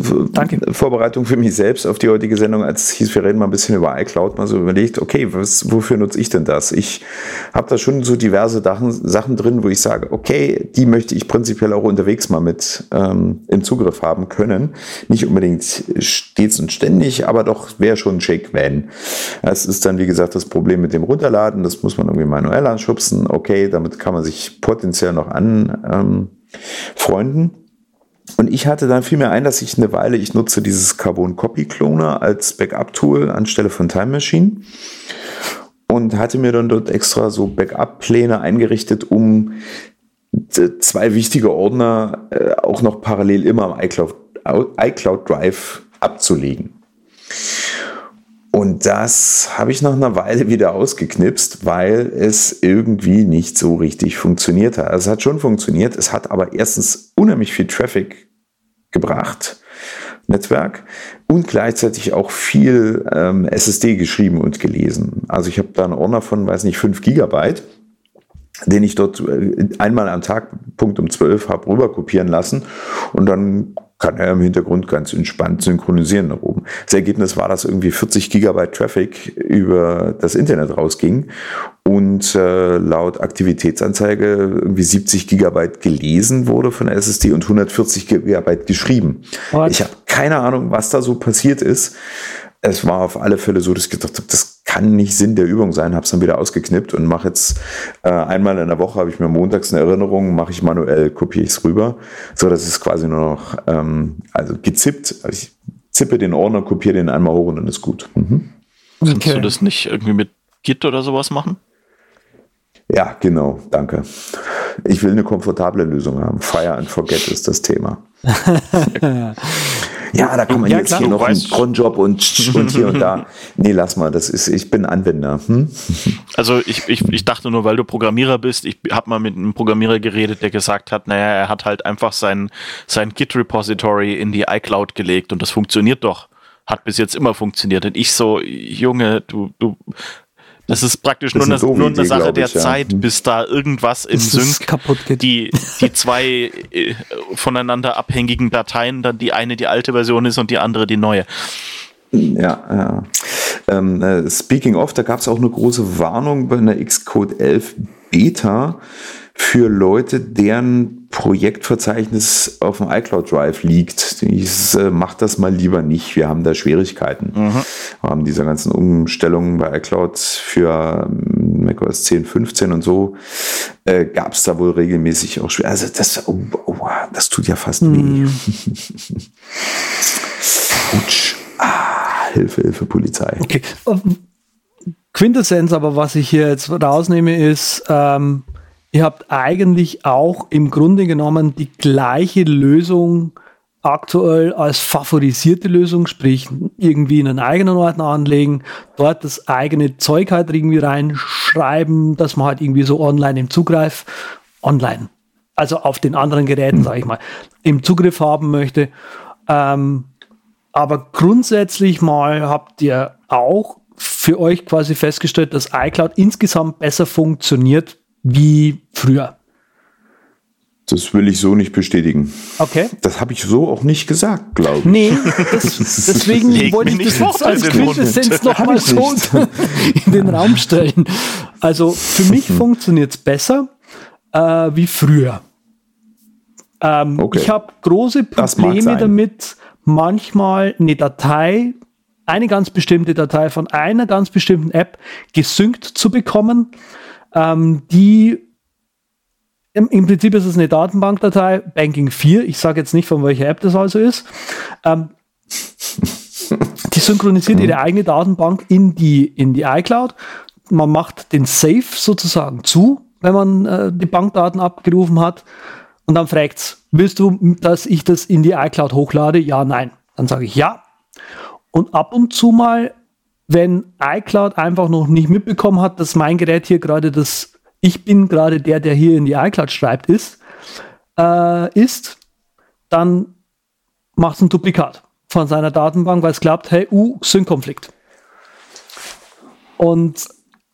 Vorbereitung für mich selbst auf die heutige Sendung, als es hieß, wir reden mal ein bisschen über iCloud, mal so überlegt, okay, was, wofür nutze ich denn das? Ich habe da schon so diverse Sachen, Sachen drin, wo ich sage, okay, die möchte ich prinzipiell auch unterwegs mal mit ähm, im Zugriff haben können. Nicht unbedingt stets und ständig, aber doch wäre schon schick, wenn. Das ist dann, wie gesagt, das Problem mit dem Runterladen. Das muss man irgendwie manuell anschubsen. Okay, damit kann man sich potenziell noch an ähm, freunden. Und ich hatte dann fiel mir ein, dass ich eine Weile, ich nutze dieses Carbon Copy Cloner als Backup-Tool anstelle von Time Machine und hatte mir dann dort extra so Backup-Pläne eingerichtet, um zwei wichtige Ordner äh, auch noch parallel immer am iCloud, iCloud Drive abzulegen. Und das habe ich nach einer Weile wieder ausgeknipst, weil es irgendwie nicht so richtig funktioniert hat. Also es hat schon funktioniert, es hat aber erstens unheimlich viel Traffic gebracht, Netzwerk, und gleichzeitig auch viel ähm, SSD geschrieben und gelesen. Also ich habe da einen Ordner von, weiß nicht, 5 Gigabyte, den ich dort äh, einmal am Tag, Punkt um 12, habe rüber kopieren lassen und dann kann er im Hintergrund ganz entspannt synchronisieren nach oben. Das Ergebnis war, dass irgendwie 40 Gigabyte Traffic über das Internet rausging und äh, laut Aktivitätsanzeige irgendwie 70 Gigabyte gelesen wurde von der SSD und 140 Gigabyte geschrieben. What? Ich habe keine Ahnung, was da so passiert ist. Es war auf alle Fälle so, dass ich gedacht habe, das kann nicht Sinn der Übung sein. Habe es dann wieder ausgeknippt und mache jetzt äh, einmal in der Woche, habe ich mir montags eine Erinnerung, mache ich manuell, kopiere ich es rüber. So, das ist quasi nur noch ähm, also gezippt. Also ich zippe den Ordner, kopiere den einmal hoch und dann ist gut. Mhm. Kannst Okay. du das nicht irgendwie mit Git oder sowas machen? Ja, genau, danke. Ich will eine komfortable Lösung haben. Fire and forget ist das Thema. ja, da kann man Ja, jetzt klar, hier noch einen Cronjob und, und hier und da. Nee, lass mal, das ist, ich bin Anwender. Hm? Also ich, ich, ich dachte nur, weil du Programmierer bist, ich habe mal mit einem Programmierer geredet, der gesagt hat, naja, er hat halt einfach sein, sein Git-Repository in die iCloud gelegt und das funktioniert doch. Hat bis jetzt immer funktioniert. Und ich so, Junge, du, du, das ist praktisch Das nur ist eine, nur eine Sache der ich, ja. Zeit, Hm. bis da irgendwas im Sync kaputt geht. die, die zwei äh, voneinander abhängigen Dateien, dann die eine die alte Version ist und die andere die neue. Ja, ja. Ähm, äh, speaking of, da gab es auch eine große Warnung bei einer Xcode 11 Beta für Leute, deren Projektverzeichnis auf dem iCloud Drive liegt. Ich äh, mach das mal lieber nicht. Wir haben da Schwierigkeiten. Mhm. Wir haben diese ganzen Umstellungen bei iCloud für ähm, macOS 10, 15 und so äh, gab es da wohl regelmäßig auch schwer. Also das, oh, oh, das tut ja fast mhm. weh. Autsch. Ah, Hilfe, Hilfe, Polizei. Okay. Quintessenz, aber was ich hier jetzt rausnehme, ist, ähm, ihr habt eigentlich auch im Grunde genommen die gleiche Lösung aktuell als favorisierte Lösung, sprich irgendwie in einen eigenen Ordner anlegen, dort das eigene Zeug halt irgendwie reinschreiben, dass man halt irgendwie so online im Zugriff, online, also auf den anderen Geräten, sage ich mal, im Zugriff haben möchte. Ähm, aber grundsätzlich mal habt ihr auch für euch quasi festgestellt, dass iCloud insgesamt besser funktioniert wie früher. Das will ich so nicht bestätigen. Okay. Das habe ich so auch nicht gesagt, glaube ich. Nee, das, deswegen wollte ich das jetzt als Quintessenz nochmal so in den Raum stellen. Also für mich funktioniert es besser äh, wie früher. Ähm, okay. Ich habe große Probleme damit, manchmal eine Datei, eine ganz bestimmte Datei von einer ganz bestimmten App gesynkt zu bekommen, ähm, die im, im, Prinzip ist es eine Datenbankdatei, Banking 4, ich sage jetzt nicht, von welcher App das also ist. Ähm, die synchronisiert ihre eigene Datenbank in die, in die iCloud. Man macht den Safe sozusagen zu, wenn man äh, die Bankdaten abgerufen hat. Und dann fragt es, willst du, dass ich das in die iCloud hochlade? Ja, nein. Dann sage ich ja. Und ab und zu mal, wenn iCloud einfach noch nicht mitbekommen hat, dass mein Gerät hier gerade das, ich bin gerade der, der hier in die iCloud schreibt, ist, äh, ist, dann macht es ein Duplikat von seiner Datenbank, weil es glaubt, hey, uh, Sync-Konflikt. Und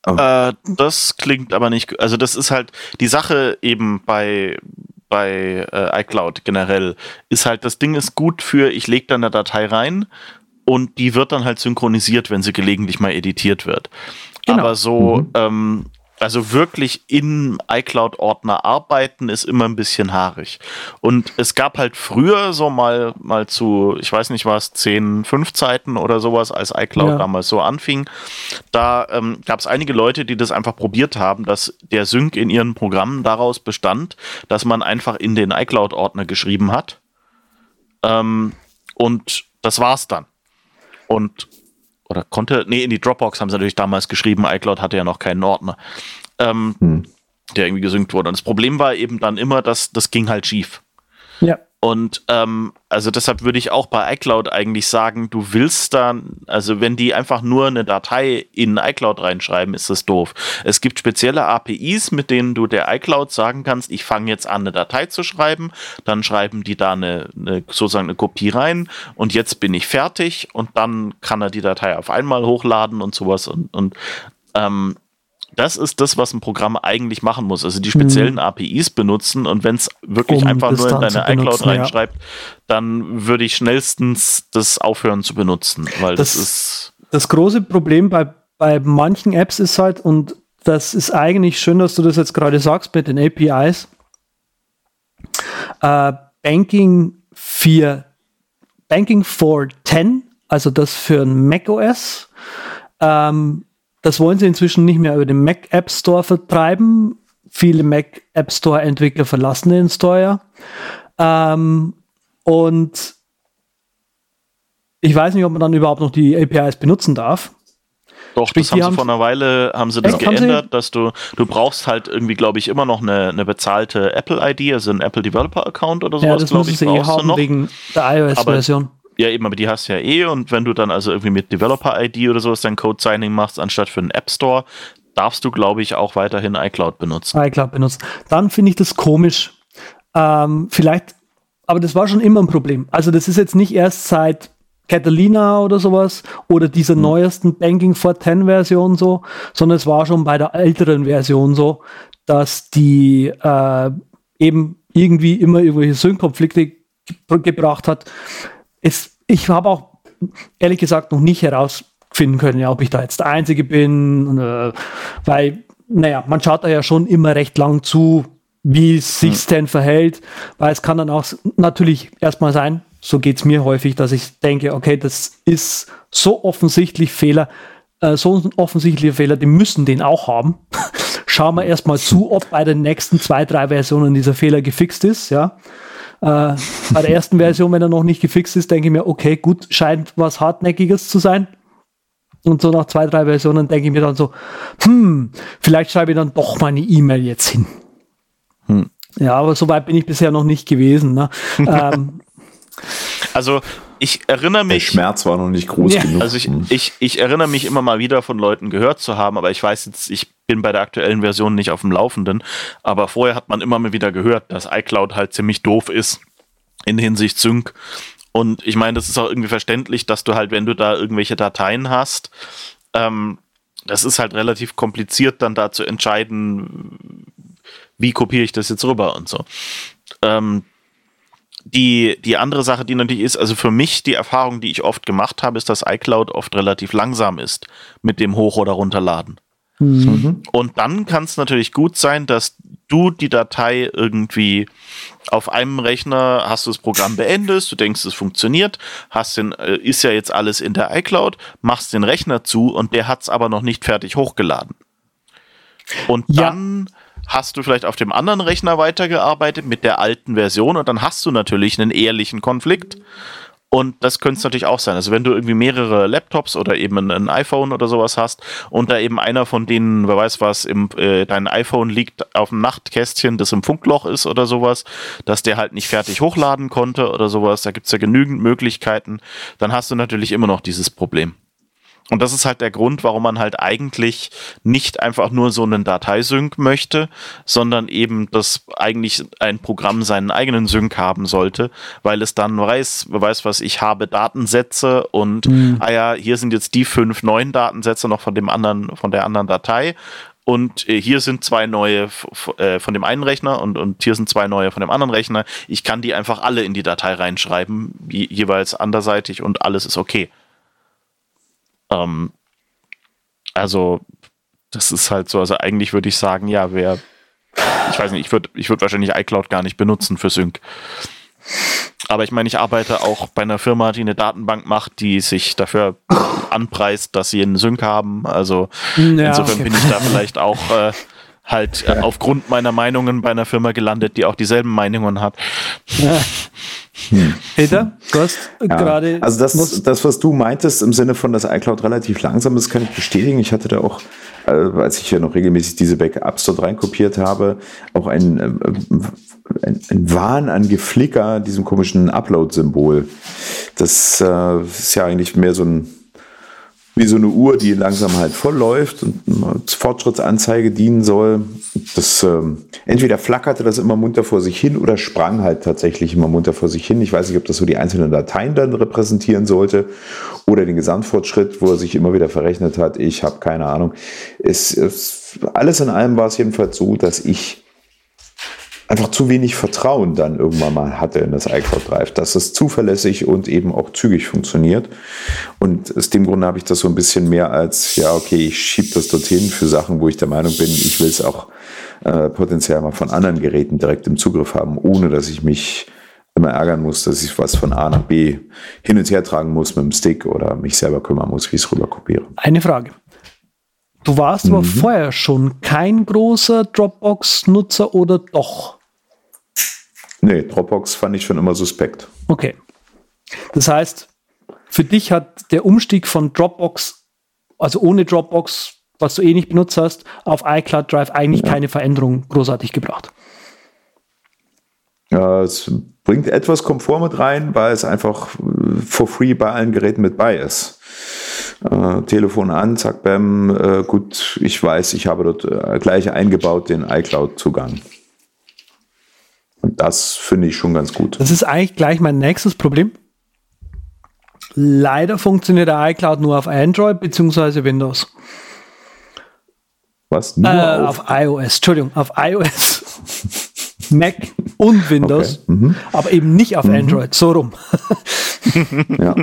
äh, das klingt aber nicht, also das ist halt die Sache eben bei bei äh, iCloud generell, ist halt, das Ding ist gut für, ich lege da eine Datei rein und die wird dann halt synchronisiert, wenn sie gelegentlich mal editiert wird. Genau. Aber so, mhm. ähm, also wirklich in iCloud-Ordner arbeiten ist immer ein bisschen haarig. Und es gab halt früher so mal, mal zu, ich weiß nicht was, 10, 5 Zeiten oder sowas, als iCloud ja. damals so anfing. Da ähm, gab es einige Leute, die das einfach probiert haben, dass der Sync in ihren Programmen daraus bestand, dass man einfach in den iCloud-Ordner geschrieben hat. Ähm, und das war's dann. Und oder konnte, nee, in die Dropbox haben sie natürlich damals geschrieben, iCloud hatte ja noch keinen Ordner, ähm, hm. der irgendwie gesynkt wurde. Und das Problem war eben dann immer, dass das ging halt schief. Ja. Und ähm, also deshalb würde ich auch bei iCloud eigentlich sagen, du willst dann, also wenn die einfach nur eine Datei in iCloud reinschreiben, ist das doof. Es gibt spezielle APIs, mit denen du der iCloud sagen kannst, ich fange jetzt an, eine Datei zu schreiben, dann schreiben die da eine, eine, sozusagen eine Kopie rein und jetzt bin ich fertig und dann kann er die Datei auf einmal hochladen und sowas und, und ähm, das ist das, was ein Programm eigentlich machen muss. Also die speziellen mhm. APIs benutzen und wenn es wirklich um einfach nur in deine iCloud reinschreibt, ja. dann würde ich schnellstens das aufhören zu benutzen, weil das, das ist. Das große Problem bei, bei manchen Apps ist halt, und das ist eigentlich schön, dass du das jetzt gerade sagst mit den APIs. Äh, Banking 4, Banking 4.10, also das für ein macOS, ähm, das wollen sie inzwischen nicht mehr über den Mac App Store vertreiben. Viele Mac App Store Entwickler verlassen den Store. Ähm, und ich weiß nicht, ob man dann überhaupt noch die APIs benutzen darf. Doch, Sprich, das haben sie vor einer Weile haben sie das geändert, dass du du brauchst halt irgendwie, glaube ich, immer noch eine, eine bezahlte Apple ID, also ein Apple Developer Account oder sowas, ja, glaube ich, sie eh haben noch. wegen der iOS-Version. Ja, eben, aber die hast du ja eh und wenn du dann also irgendwie mit Developer-ID oder sowas dein Code-Signing machst, anstatt für einen App Store, darfst du, glaube ich, auch weiterhin iCloud benutzen. iCloud benutzen. Dann finde ich das komisch. Ähm, vielleicht, aber das war schon immer ein Problem. Also das ist jetzt nicht erst seit Catalina oder sowas oder dieser hm. neuesten Banking for 10 Version so, sondern es war schon bei der älteren Version so, dass die äh, eben irgendwie immer irgendwelche Sync-Konflikte ge gebracht hat es, ich habe auch ehrlich gesagt noch nicht herausfinden können, ja, ob ich da jetzt der Einzige bin, äh, weil, naja, man schaut da ja schon immer recht lang zu, wie sich's hm. denn verhält, weil es kann dann auch natürlich erstmal sein, so geht's mir häufig, dass ich denke, okay, das ist so offensichtlich Fehler, äh, so ein offensichtlicher Fehler, die müssen den auch haben. Schauen wir erstmal zu, ob bei den nächsten zwei, drei Versionen dieser Fehler gefixt ist, ja. Äh, bei der ersten Version, wenn er noch nicht gefixt ist, denke ich mir, okay, gut, scheint was Hartnäckiges zu sein. Und so nach zwei, drei Versionen denke ich mir dann so, hm, vielleicht schreibe ich dann doch meine E-Mail jetzt hin. Hm. Ja, aber so weit bin ich bisher noch nicht gewesen. Ne? ähm, also ich erinnere mich. Der Schmerz war noch nicht groß ja. genug. Also ich, ich, ich erinnere mich immer mal wieder von Leuten gehört zu haben, aber ich weiß jetzt, ich bin bei der aktuellen Version nicht auf dem Laufenden. Aber vorher hat man immer mal wieder gehört, dass iCloud halt ziemlich doof ist in Hinsicht Sync. Und ich meine, das ist auch irgendwie verständlich, dass du halt, wenn du da irgendwelche Dateien hast, ähm, das ist halt relativ kompliziert, dann da zu entscheiden, wie kopiere ich das jetzt rüber und so. Ähm, die, die andere Sache, die natürlich ist, also für mich die Erfahrung, die ich oft gemacht habe, ist, dass iCloud oft relativ langsam ist mit dem Hoch- oder Runterladen. Mhm. Und dann kann es natürlich gut sein, dass du die Datei irgendwie auf einem Rechner hast du das Programm beendet, du denkst, es funktioniert, hast den, äh, ist ja jetzt alles in der iCloud, machst den Rechner zu und der hat es aber noch nicht fertig hochgeladen. Und ja. dann hast du vielleicht auf dem anderen Rechner weitergearbeitet mit der alten Version und dann hast du natürlich einen ehrlichen Konflikt. Und das könnte es natürlich auch sein. Also wenn du irgendwie mehrere Laptops oder eben ein, iPhone oder sowas hast und da eben einer von denen, wer weiß was, im, äh, dein iPhone liegt auf dem Nachtkästchen, das im Funkloch ist oder sowas, dass der halt nicht fertig hochladen konnte oder sowas, da gibt es ja genügend Möglichkeiten, dann hast du natürlich immer noch dieses Problem. Und das ist halt der Grund, warum man halt eigentlich nicht einfach nur so einen Dateisync möchte, sondern eben, dass eigentlich ein Programm seinen eigenen Sync haben sollte, weil es dann weiß, weiß was, ich habe Datensätze und mhm. ah ja, hier sind jetzt die fünf neuen Datensätze noch von dem anderen, von der anderen Datei und äh, hier sind zwei neue äh, von dem einen Rechner und, und hier sind zwei neue von dem anderen Rechner. Ich kann die einfach alle in die Datei reinschreiben, jeweils anderseitig und alles ist okay. Ähm, also, das ist halt so, also eigentlich würde ich sagen, ja, wer, ich weiß nicht, ich würde ich würd wahrscheinlich iCloud gar nicht benutzen für Sync. Aber ich meine, ich arbeite auch bei einer Firma, die eine Datenbank macht, die sich dafür anpreist, dass sie einen Sync haben. Also ja, insofern okay. bin ich da vielleicht auch äh, halt äh, aufgrund meiner Meinungen bei einer Firma gelandet, die auch dieselben Meinungen hat. Ja. Hm. Peter, du hast ja, gerade. Also das, das, was du meintest im Sinne von, dass iCloud relativ langsam ist, kann ich bestätigen. Ich hatte da auch, äh, als ich ja noch regelmäßig diese Backups dort reinkopiert habe, auch ein, äh, ein, ein Wahn an Geflicker, diesem komischen Upload-Symbol. Das äh, ist ja eigentlich mehr so ein wie so eine Uhr, die langsam halt voll läuft und als Fortschrittsanzeige dienen soll. Das ähm, entweder flackerte das immer munter vor sich hin oder sprang halt tatsächlich immer munter vor sich hin. Ich weiß nicht, ob das so die einzelnen Dateien dann repräsentieren sollte oder den Gesamtfortschritt, wo er sich immer wieder verrechnet hat. Ich habe keine Ahnung. Es, es, alles in allem war es jedenfalls so, dass ich einfach zu wenig Vertrauen dann irgendwann mal hatte in das iCloud Drive, dass es zuverlässig und eben auch zügig funktioniert. Und aus dem Grunde habe ich das so ein bisschen mehr als, ja, okay, ich schiebe das dorthin für Sachen, wo ich der Meinung bin, ich will es auch äh, potenziell mal von anderen Geräten direkt im Zugriff haben, ohne dass ich mich immer ärgern muss, dass ich was von A nach B hin und her tragen muss mit dem Stick oder mich selber kümmern muss, wie ich es rüber kopiere. Eine Frage. Du warst mhm. aber vorher schon kein großer Dropbox-Nutzer oder doch? Nee, Dropbox fand ich schon immer suspekt. Okay. Das heißt, für dich hat der Umstieg von Dropbox, also ohne Dropbox, was du eh nicht benutzt hast, auf iCloud Drive eigentlich ja. keine Veränderung großartig gebracht. Ja, es bringt etwas Komfort mit rein, weil es einfach äh, for free bei allen Geräten mit bei ist. Äh, Telefon an, zack, bam, äh, gut, ich weiß, ich habe dort äh, gleich eingebaut den iCloud-Zugang. Das finde ich schon ganz gut. Das ist eigentlich gleich mein nächstes Problem. Leider funktioniert der iCloud nur auf Android bzw. Windows. Was? Nur äh, auf? auf iOS, Entschuldigung, auf iOS. Mac und Windows, okay. mhm. aber eben nicht auf mhm. Android, so rum. ja,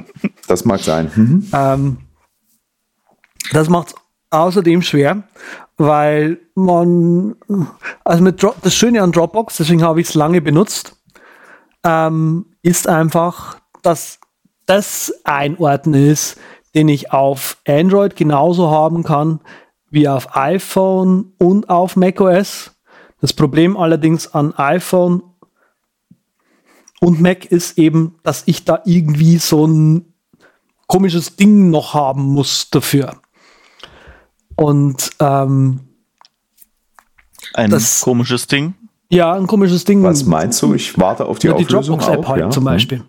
das mag sein. Mhm. Ähm, das macht es außerdem schwer, weil man, also mit Dro das Schöne an Dropbox, deswegen habe ich es lange benutzt, ähm, ist einfach, dass das ein Ordner ist, den ich auf Android genauso haben kann wie auf iPhone und auf macOS. Das Problem allerdings an iPhone und Mac ist eben, dass ich da irgendwie so ein komisches Ding noch haben muss dafür. Und ähm, ein das, komisches Ding? Ja, ein komisches Ding. Was meinst du? Ich warte auf die ja, Auflösung Die Dropbox-App halt ja? zum Beispiel.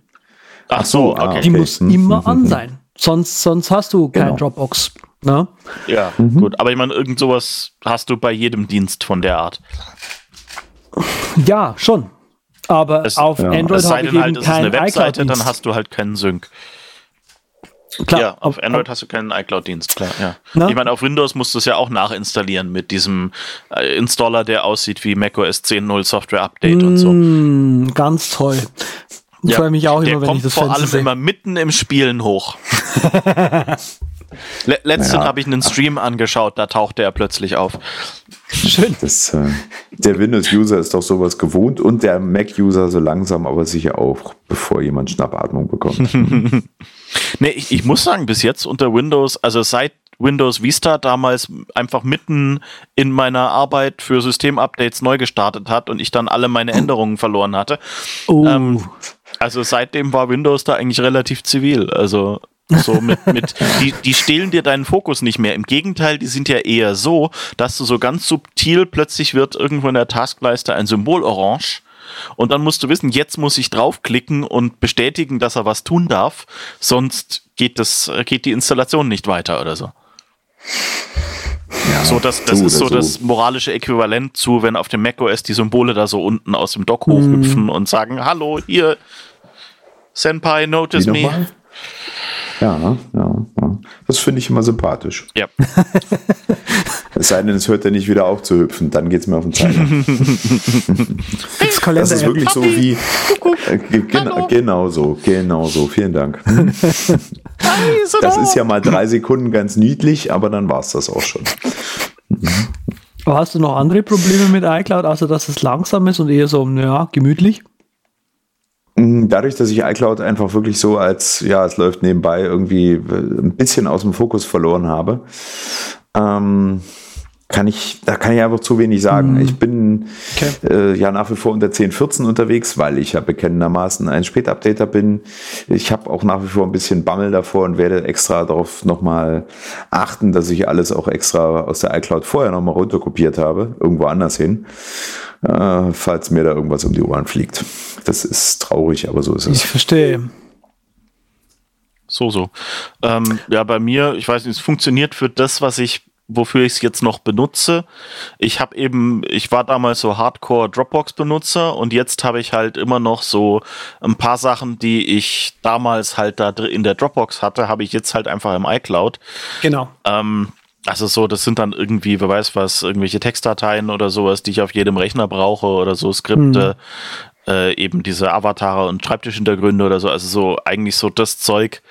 Ach so, okay. Die muss mhm. immer an sein. Sonst, sonst hast du kein genau. Dropbox. Ne? Ja, mhm. gut. Aber ich meine, irgend sowas hast du bei jedem Dienst von der Art. Ja, schon. Aber es, auf ja. Android habe ich halt, eben kein eine Webseite, dann hast du halt keinen Sync. Klar, ja, auf Android hast du keinen iCloud-Dienst, klar, ja. Na? Ich meine, auf Windows musst du es ja auch nachinstallieren mit diesem äh, Installer, der aussieht wie macOS 10.0 Software Update mm, und so. Mm, ganz toll. Ich ja, freue mich auch immer, wenn ich das vor allem sehe. immer mitten im Spielen hoch. Letztens ja. habe ich einen Stream angeschaut, da tauchte er plötzlich auf. Schön. Das, äh, der Windows-User ist doch sowas gewohnt und der Mac-User so langsam, aber sicher auch, bevor jemand Schnappatmung bekommt. nee, ich, ich muss sagen, bis jetzt unter Windows, also seit Windows Vista damals einfach mitten in meiner Arbeit für Systemupdates neu gestartet hat und ich dann alle meine Änderungen verloren hatte. Oh. Ähm, also seitdem war Windows da eigentlich relativ zivil. Also so mit, mit die, die stehlen dir deinen Fokus nicht mehr. Im Gegenteil, die sind ja eher so, dass du so ganz subtil plötzlich wird irgendwo in der Taskleiste ein Symbol orange. Und dann musst du wissen, jetzt muss ich draufklicken und bestätigen, dass er was tun darf, sonst geht das, geht die Installation nicht weiter oder so. Ja, so, das, das ist so, so, das moralische Äquivalent zu, wenn auf dem macOS die Symbole da so unten aus dem Dock hochhüpfen mm. und sagen, hallo, hier, Senpai, notice me. Mal? Ja, ja, ja. Das finde ich immer sympathisch. Ja. es sei denn, es hört ja nicht wieder auf zu hüpfen, dann geht es mir auf den Zeiger. das, das ist wirklich so wie. Äh, gen genau so, genau so. Vielen Dank. das ist ja mal drei Sekunden ganz niedlich, aber dann war es das auch schon. Hast du noch andere Probleme mit iCloud, außer dass es langsam ist und eher so, ja, gemütlich? Mm, dadurch, dass ich iCloud einfach wirklich so als, ja, es läuft nebenbei irgendwie äh, ein bisschen aus dem Fokus verloren habe, ähm, kann ich, da kann ich einfach zu wenig sagen. Mhm. Ich bin okay. äh, ja nach wie vor unter 10.14 unterwegs, weil ich ja bekennendermaßen ein Spätupdater bin. Ich habe auch nach wie vor ein bisschen Bammel davor und werde extra darauf nochmal achten, dass ich alles auch extra aus der iCloud vorher nochmal runterkopiert habe, irgendwo anders hin äh, falls mir da irgendwas um die Ohren fliegt. Das ist traurig, aber so ist es. Ich verstehe. So, so. Ähm, ja, bei mir, ich weiß nicht, es funktioniert für das, was ich wofür ich es jetzt noch benutze. Ich habe eben, ich war damals so Hardcore Dropbox-Benutzer und jetzt habe ich halt immer noch so ein paar Sachen, die ich damals halt da in der Dropbox hatte, habe ich jetzt halt einfach im iCloud. Genau. Ähm, also so, das sind dann irgendwie, wer weiß was, irgendwelche Textdateien oder sowas, die ich auf jedem Rechner brauche oder so Skripte, mhm. äh, eben diese Avatare und Schreibtischhintergründe oder so. Also so eigentlich so das Zeug,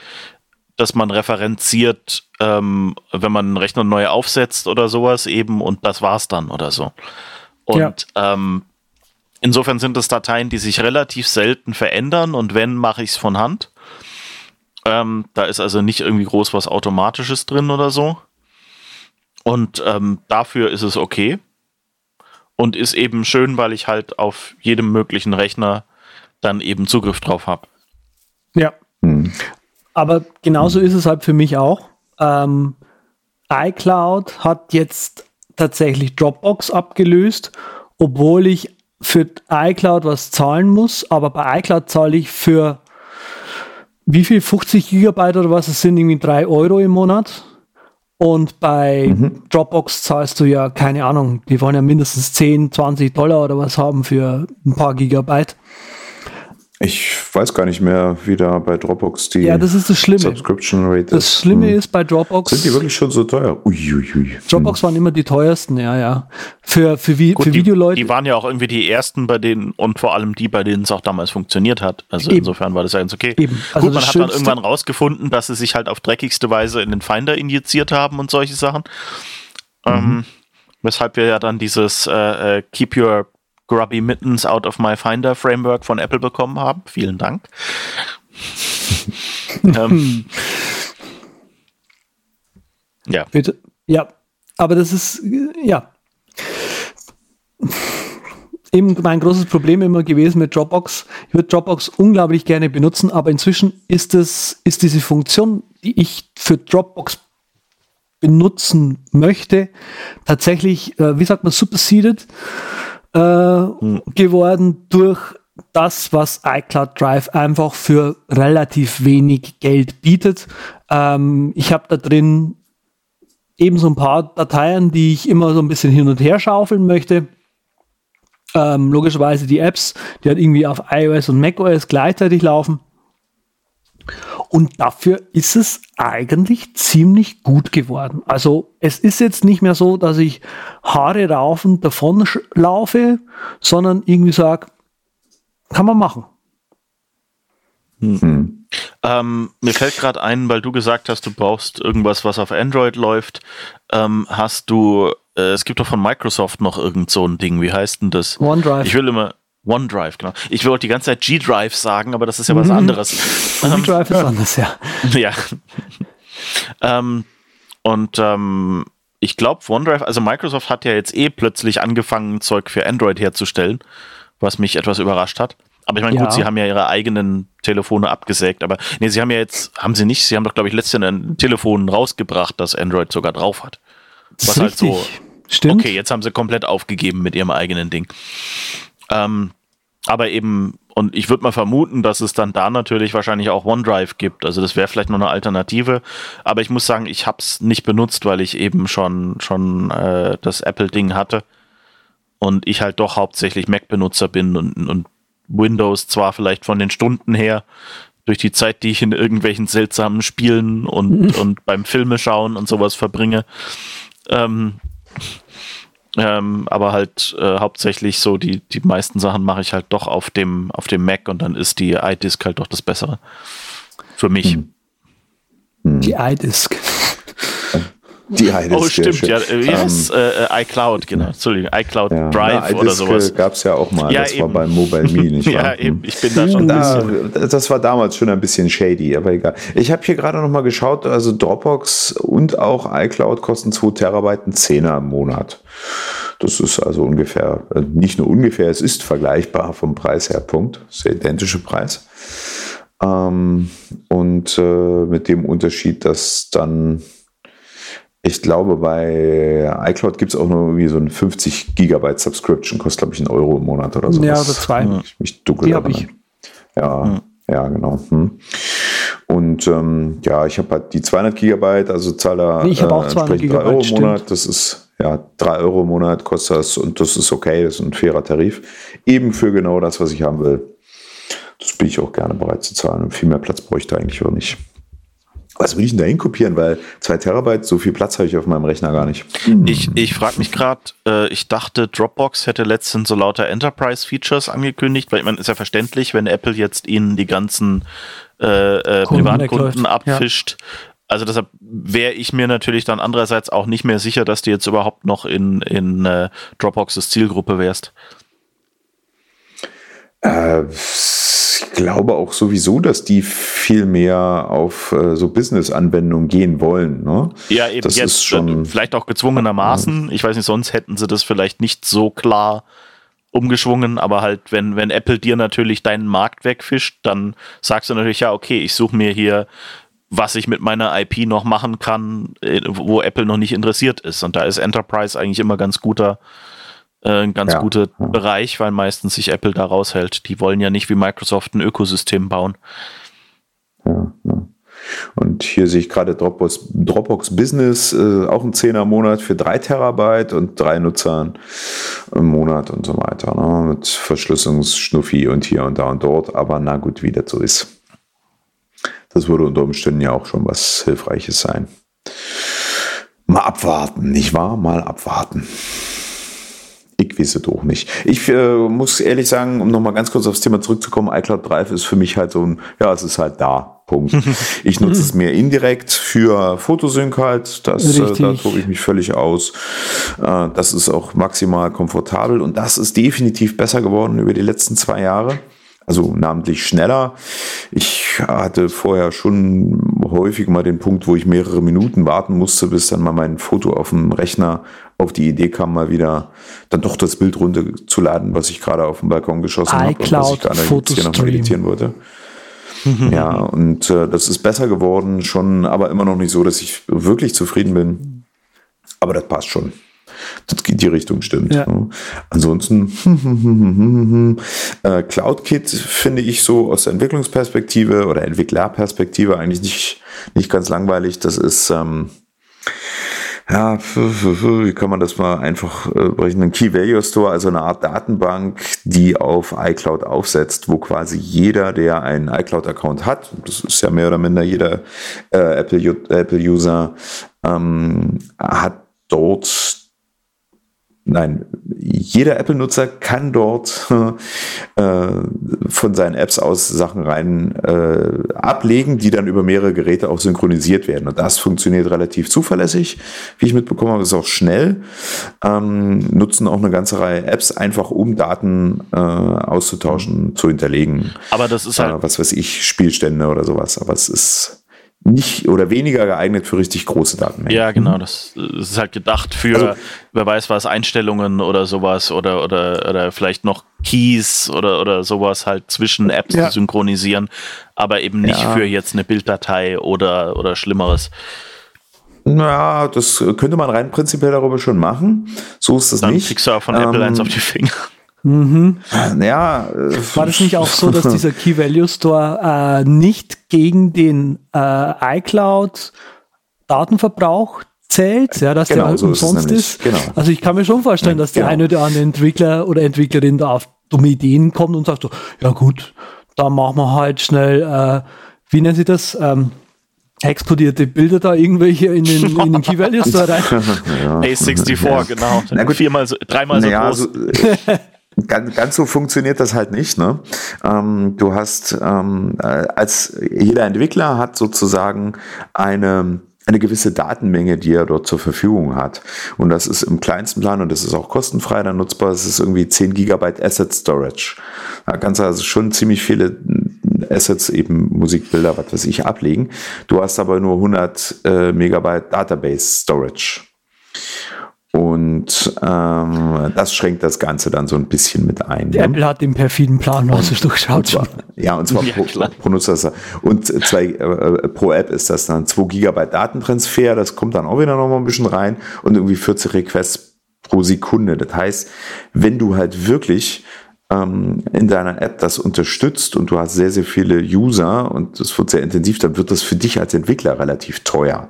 das man referenziert, ähm, wenn man einen Rechner neu aufsetzt oder sowas eben und das war's dann oder so. Und ja. ähm, insofern sind das Dateien, die sich relativ selten verändern und wenn, mache ich es von Hand. Ähm, da ist also nicht irgendwie groß was Automatisches drin oder so. Und ähm, dafür ist es okay. Und ist eben schön, weil ich halt auf jedem möglichen Rechner dann eben Zugriff drauf habe. Ja. Hm. Aber genauso ist es halt für mich auch. Ähm, iCloud hat jetzt tatsächlich Dropbox abgelöst, obwohl ich für iCloud was zahlen muss, aber bei iCloud zahle ich für wie viel? 50 Gigabyte oder was? Es sind irgendwie 3 Euro im Monat. Und bei mhm. Dropbox zahlst du ja, keine Ahnung, die wollen ja mindestens 10, 20 Dollar oder was haben für ein paar Gigabyte. Ich weiß gar nicht mehr, wie da bei Dropbox die ja, das ist das Schlimme. Subscription Rate ist. Das Schlimme hm. ist bei Dropbox. Sind die wirklich schon so teuer? Uiuiui. Dropbox hm. waren immer die teuersten, ja, ja. Für, für, wie, Gut, für die, Videoleute. Die waren ja auch irgendwie die ersten, bei denen und vor allem die, bei denen es auch damals funktioniert hat. Also Eben. insofern war das ja ganz okay. Eben. Also Gut, man hat dann irgendwann rausgefunden, dass sie sich halt auf dreckigste Weise in den Finder injiziert haben und solche Sachen. Mhm. Ähm, Weshalb wir ja dann dieses äh, äh Keep Your Grubby Mittens Out of My Finder Framework von Apple bekommen haben. Vielen Dank. ähm, ja. Bitte. Ja, aber das ist, ja. Eben mein großes Problem immer gewesen mit Dropbox. Ich würde Dropbox unglaublich gerne benutzen, aber inzwischen ist es, ist diese Funktion, die ich für Dropbox benutzen möchte, tatsächlich, äh, wie sagt man, superseded äh, hm. geworden durch das, was iCloud Drive einfach für relativ wenig Geld bietet. Ähm, ich habe da drin eben so ein paar Dateien, die ich immer so ein bisschen hin und her schaufeln möchte. Ähm, logischerweise die Apps, die halt irgendwie auf iOS und macOS gleichzeitig laufen. Und dafür ist es eigentlich ziemlich gut geworden. Also es ist jetzt nicht mehr so, dass ich Haare raufend davon laufe, sondern irgendwie sage, kann man machen. Hm. Ähm, mir fällt gerade ein, weil du gesagt hast, du brauchst irgendwas, was auf Android läuft. Ähm, hast du, äh, es gibt doch von Microsoft noch irgend so ein Ding, wie heißt denn das? OneDrive. Ich will immer, OneDrive, genau. Ich wollte die ganze Zeit G-Drive sagen, aber das ist ja was mhm. anderes. G-Drive ist anders, ja. Ja. ähm, und ähm, ich glaube, OneDrive, also Microsoft hat ja jetzt eh plötzlich angefangen, Zeug für Android herzustellen, was mich etwas überrascht hat. Aber ich meine, ja. gut, sie haben ja ihre eigenen Telefone abgesägt, aber nee, sie haben ja jetzt, haben sie nicht, sie haben doch, glaube ich, letztes Jahr ein Telefon rausgebracht, das Android sogar drauf hat. Was halt so. Stimmt. Okay, jetzt haben sie komplett aufgegeben mit ihrem eigenen Ding. Ähm, aber eben, und ich würde mal vermuten, dass es dann da natürlich wahrscheinlich auch OneDrive gibt. Also das wäre vielleicht noch eine Alternative. Aber ich muss sagen, ich habe es nicht benutzt, weil ich eben schon, schon äh, das Apple-Ding hatte. Und ich halt doch hauptsächlich Mac-Benutzer bin und, und Windows zwar vielleicht von den Stunden her, durch die Zeit, die ich in irgendwelchen seltsamen Spielen und, und beim Filme schauen und sowas verbringe. Ähm, ähm, aber halt äh, hauptsächlich so die, die meisten Sachen mache ich halt doch auf dem, auf dem Mac und dann ist die iDisk halt doch das Bessere. Für mich. Hm. Die iDisk. Die iDisk. Oh, stimmt, ja. Wie ähm, heißt äh, äh, iCloud, genau. Entschuldigung, iCloud ja, Drive na, oder sowas. gab es ja auch mal. Ja, das eben. war beim Mobile Me, nicht wahr? ja, eben. Ich bin da schon da, ein bisschen. Das war damals schon ein bisschen shady, aber egal. Ich habe hier gerade noch mal geschaut, also Dropbox und auch iCloud kosten 2 Terabyte einen Zehner im Monat. Das ist also ungefähr, äh, nicht nur ungefähr, es ist vergleichbar vom Preis her, Punkt. Das ist der identische Preis. Ähm, und äh, mit dem Unterschied, dass dann ich glaube, bei iCloud gibt es auch nur irgendwie so ein 50 Gigabyte Subscription, kostet, glaube ich, einen Euro im Monat oder so. Ja, oder zwei. Ich mich dunkel Die habe ich. Ja, hm. ja, genau. Hm. Und ähm, ja, ich habe halt die 200 Gigabyte, also zahle nee, ich auch äh, 200 Gigabyte, 3 Euro im Monat. Das ist ja 3 Euro im Monat kostet das und das ist okay, das ist ein fairer Tarif. Eben für genau das, was ich haben will. Das bin ich auch gerne bereit zu zahlen. Und viel mehr Platz bräuchte ich eigentlich auch nicht. Was will ich denn da hinkopieren? Weil zwei Terabyte, so viel Platz habe ich auf meinem Rechner gar nicht. Ich, ich frage mich gerade, äh, ich dachte, Dropbox hätte letztens so lauter Enterprise-Features angekündigt, weil ich meine, ist ja verständlich, wenn Apple jetzt ihnen die ganzen äh, äh, Privatkunden abfischt. Ja. Also deshalb wäre ich mir natürlich dann andererseits auch nicht mehr sicher, dass du jetzt überhaupt noch in, in äh, Dropboxes Zielgruppe wärst. Äh, glaube auch sowieso, dass die viel mehr auf äh, so Business-Anwendungen gehen wollen. Ne? Ja, eben das jetzt ist schon, vielleicht auch gezwungenermaßen. Ich weiß nicht, sonst hätten sie das vielleicht nicht so klar umgeschwungen, aber halt, wenn, wenn Apple dir natürlich deinen Markt wegfischt, dann sagst du natürlich, ja, okay, ich suche mir hier, was ich mit meiner IP noch machen kann, äh, wo Apple noch nicht interessiert ist. Und da ist Enterprise eigentlich immer ganz guter äh, ein ganz ja. guter Bereich, weil meistens sich Apple da raushält. Die wollen ja nicht wie Microsoft ein Ökosystem bauen. Ja, ja. Und hier sehe ich gerade Dropbox, Dropbox Business, äh, auch ein 10er Monat für 3 Terabyte und drei Nutzern im Monat und so weiter. Ne? Mit Verschlüsselungsschnuffi und hier und da und dort. Aber na gut, wie das so ist. Das würde unter Umständen ja auch schon was Hilfreiches sein. Mal abwarten, nicht wahr? Mal abwarten. Ich weiß es auch nicht. Ich äh, muss ehrlich sagen, um nochmal ganz kurz aufs Thema zurückzukommen, iCloud Drive ist für mich halt so ein, ja, es ist halt da. Punkt. Ich nutze es mir indirekt für Fotosync halt. Das, äh, da tobe ich mich völlig aus. Äh, das ist auch maximal komfortabel und das ist definitiv besser geworden über die letzten zwei Jahre also namentlich schneller. Ich hatte vorher schon häufig mal den Punkt, wo ich mehrere Minuten warten musste, bis dann mal mein Foto auf dem Rechner auf die Idee kam, mal wieder dann doch das Bild runterzuladen, was ich gerade auf dem Balkon geschossen habe und was ich gerade hier noch editieren wollte. ja, und äh, das ist besser geworden, schon, aber immer noch nicht so, dass ich wirklich zufrieden bin. Aber das passt schon die Richtung stimmt. Ja. Ansonsten äh, CloudKit finde ich so aus der Entwicklungsperspektive oder Entwicklerperspektive eigentlich nicht, nicht ganz langweilig. Das ist ähm, ja, wie kann man das mal einfach äh, berechnen? Ein Key Value Store, also eine Art Datenbank, die auf iCloud aufsetzt, wo quasi jeder, der einen iCloud-Account hat, das ist ja mehr oder minder jeder äh, Apple-User, ähm, hat dort Nein, jeder Apple-Nutzer kann dort äh, von seinen Apps aus Sachen rein äh, ablegen, die dann über mehrere Geräte auch synchronisiert werden. Und das funktioniert relativ zuverlässig, wie ich mitbekommen habe, ist auch schnell. Ähm, nutzen auch eine ganze Reihe Apps einfach, um Daten äh, auszutauschen, zu hinterlegen. Aber das ist halt, äh, was weiß ich, Spielstände oder sowas. Aber es ist nicht oder weniger geeignet für richtig große Datenmengen. Ja, genau. Das, das ist halt gedacht für, also, wer weiß was, Einstellungen oder sowas oder, oder, oder vielleicht noch Keys oder, oder sowas halt zwischen Apps ja. zu synchronisieren, aber eben nicht ja. für jetzt eine Bilddatei oder, oder Schlimmeres. Na, das könnte man rein prinzipiell darüber schon machen. So ist das Dann nicht. Dann kriegst du auch von ähm, Apple eins auf die Finger. Mhm. Ja, äh, War das nicht auch so, dass dieser Key Value Store äh, nicht gegen den äh, iCloud Datenverbrauch zählt, ja, dass genau, der so umsonst ist, ist. Genau. Also ich kann mir schon vorstellen, dass der genau. eine oder andere Entwickler oder Entwicklerin da auf dumme Ideen kommt und sagt so, ja gut, da machen wir halt schnell, äh, wie nennen Sie das? Ähm, explodierte Bilder da irgendwelche in den, in den Key Value Store rein. ja. A64, ja. genau. Na gut. Viermal so, dreimal so naja, groß. Also, Ganz, ganz so funktioniert das halt nicht. Ne? Ähm, du hast ähm, äh, als jeder Entwickler hat sozusagen eine eine gewisse Datenmenge, die er dort zur Verfügung hat. Und das ist im kleinsten Plan und das ist auch kostenfrei dann nutzbar. Das ist irgendwie 10 Gigabyte Asset Storage. Da kannst du also schon ziemlich viele Assets, eben Musikbilder, was weiß ich, ablegen. Du hast aber nur 100 äh, Megabyte Database Storage. Und ähm, das schränkt das Ganze dann so ein bisschen mit ein. Ne? Apple hat den perfiden Plan was durchschaut. Zwar, ja, und zwar ja, pro, pro, Nutzer. Und zwei, äh, pro App ist das dann 2 Gigabyte Datentransfer, das kommt dann auch wieder noch mal ein bisschen rein und irgendwie 40 Requests pro Sekunde. Das heißt, wenn du halt wirklich ähm, in deiner App das unterstützt und du hast sehr, sehr viele User und das wird sehr intensiv, dann wird das für dich als Entwickler relativ teuer.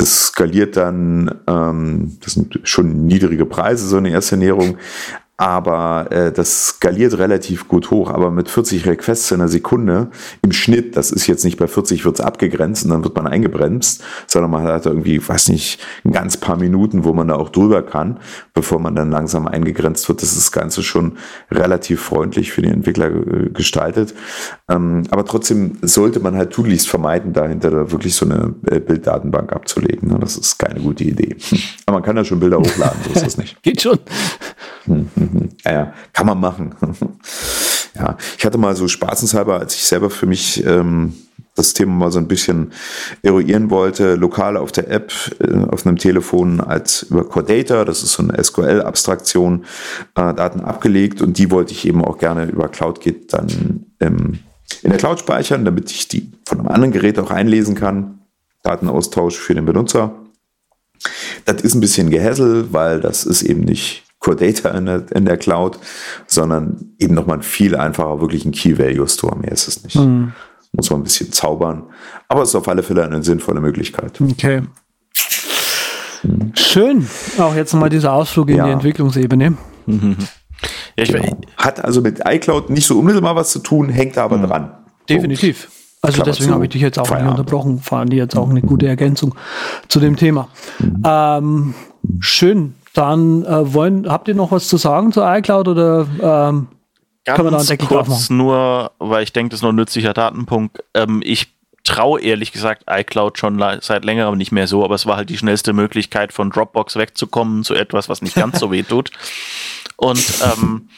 Das skaliert dann, ähm, das sind schon niedrige Preise, so eine erste Ernährung, aber äh, das skaliert relativ gut hoch. Aber mit 40 Requests in einer Sekunde im Schnitt, das ist jetzt nicht bei 40 wird es abgegrenzt und dann wird man eingebremst, sondern man hat irgendwie, weiß nicht, ein ganz paar Minuten, wo man da auch drüber kann, bevor man dann langsam eingegrenzt wird. Das ist das Ganze schon relativ freundlich für den Entwickler äh, gestaltet. Ähm, aber trotzdem sollte man halt tunlichst vermeiden, dahinter da wirklich so eine äh, Bilddatenbank abzulegen. Ne? Das ist keine gute Idee. Aber man kann ja schon Bilder hochladen, so ist das nicht. Geht schon. Ja, kann man machen. ja, ich hatte mal so spaßenshalber, als ich selber für mich ähm, das Thema mal so ein bisschen eruieren wollte, lokal auf der App, äh, auf einem Telefon als über Core das ist so eine SQL-Abstraktion, äh, Daten abgelegt und die wollte ich eben auch gerne über CloudGit dann ähm, in der Cloud speichern, damit ich die von einem anderen Gerät auch einlesen kann. Datenaustausch für den Benutzer. Das ist ein bisschen Gehässel, weil das ist eben nicht Core Data in der, in der Cloud, sondern eben nochmal ein viel einfacher, wirklich ein Key Value Store. Mehr ist es nicht. Mhm. Muss man ein bisschen zaubern. Aber es ist auf alle Fälle eine sinnvolle Möglichkeit. Okay. Mhm. Schön. Auch jetzt nochmal dieser Ausflug in ja. die Entwicklungsebene. Mhm. Ja, genau. Hat also mit iCloud nicht so unmittelbar was zu tun, hängt da aber mhm. dran. Definitiv. Also Klammer deswegen habe ich dich jetzt auch Feierabend. nicht unterbrochen. Fahren die jetzt auch eine gute Ergänzung zu dem Thema. Mhm. Ähm, schön. Dann äh, wollen, habt ihr noch was zu sagen zu iCloud oder ähm, Ganz kurz nur, weil ich denke, das ist noch ein nützlicher Datenpunkt. Ähm, ich traue ehrlich gesagt iCloud schon seit längerem nicht mehr so, aber es war halt die schnellste Möglichkeit von Dropbox wegzukommen zu etwas, was nicht ganz so weh tut. Und ähm,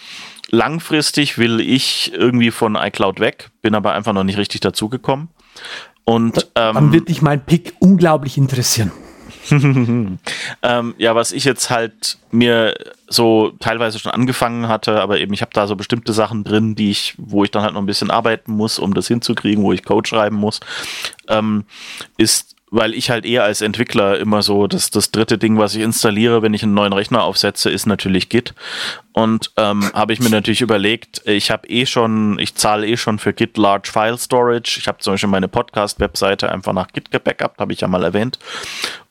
langfristig will ich irgendwie von iCloud weg, bin aber einfach noch nicht richtig dazugekommen. Und ähm, dann wird dich mein Pick unglaublich interessieren. ähm, ja, was ich jetzt halt mir so teilweise schon angefangen hatte, aber eben ich habe da so bestimmte Sachen drin, die ich, wo ich dann halt noch ein bisschen arbeiten muss, um das hinzukriegen, wo ich Code schreiben muss, ähm, ist weil ich halt eher als Entwickler immer so, das, das dritte Ding, was ich installiere, wenn ich einen neuen Rechner aufsetze, ist natürlich Git. Und ähm, habe ich mir natürlich überlegt, ich habe eh schon, ich zahle eh schon für Git Large File Storage. Ich habe zum Beispiel meine Podcast-Webseite einfach nach Git gebackupt, habe ich ja mal erwähnt.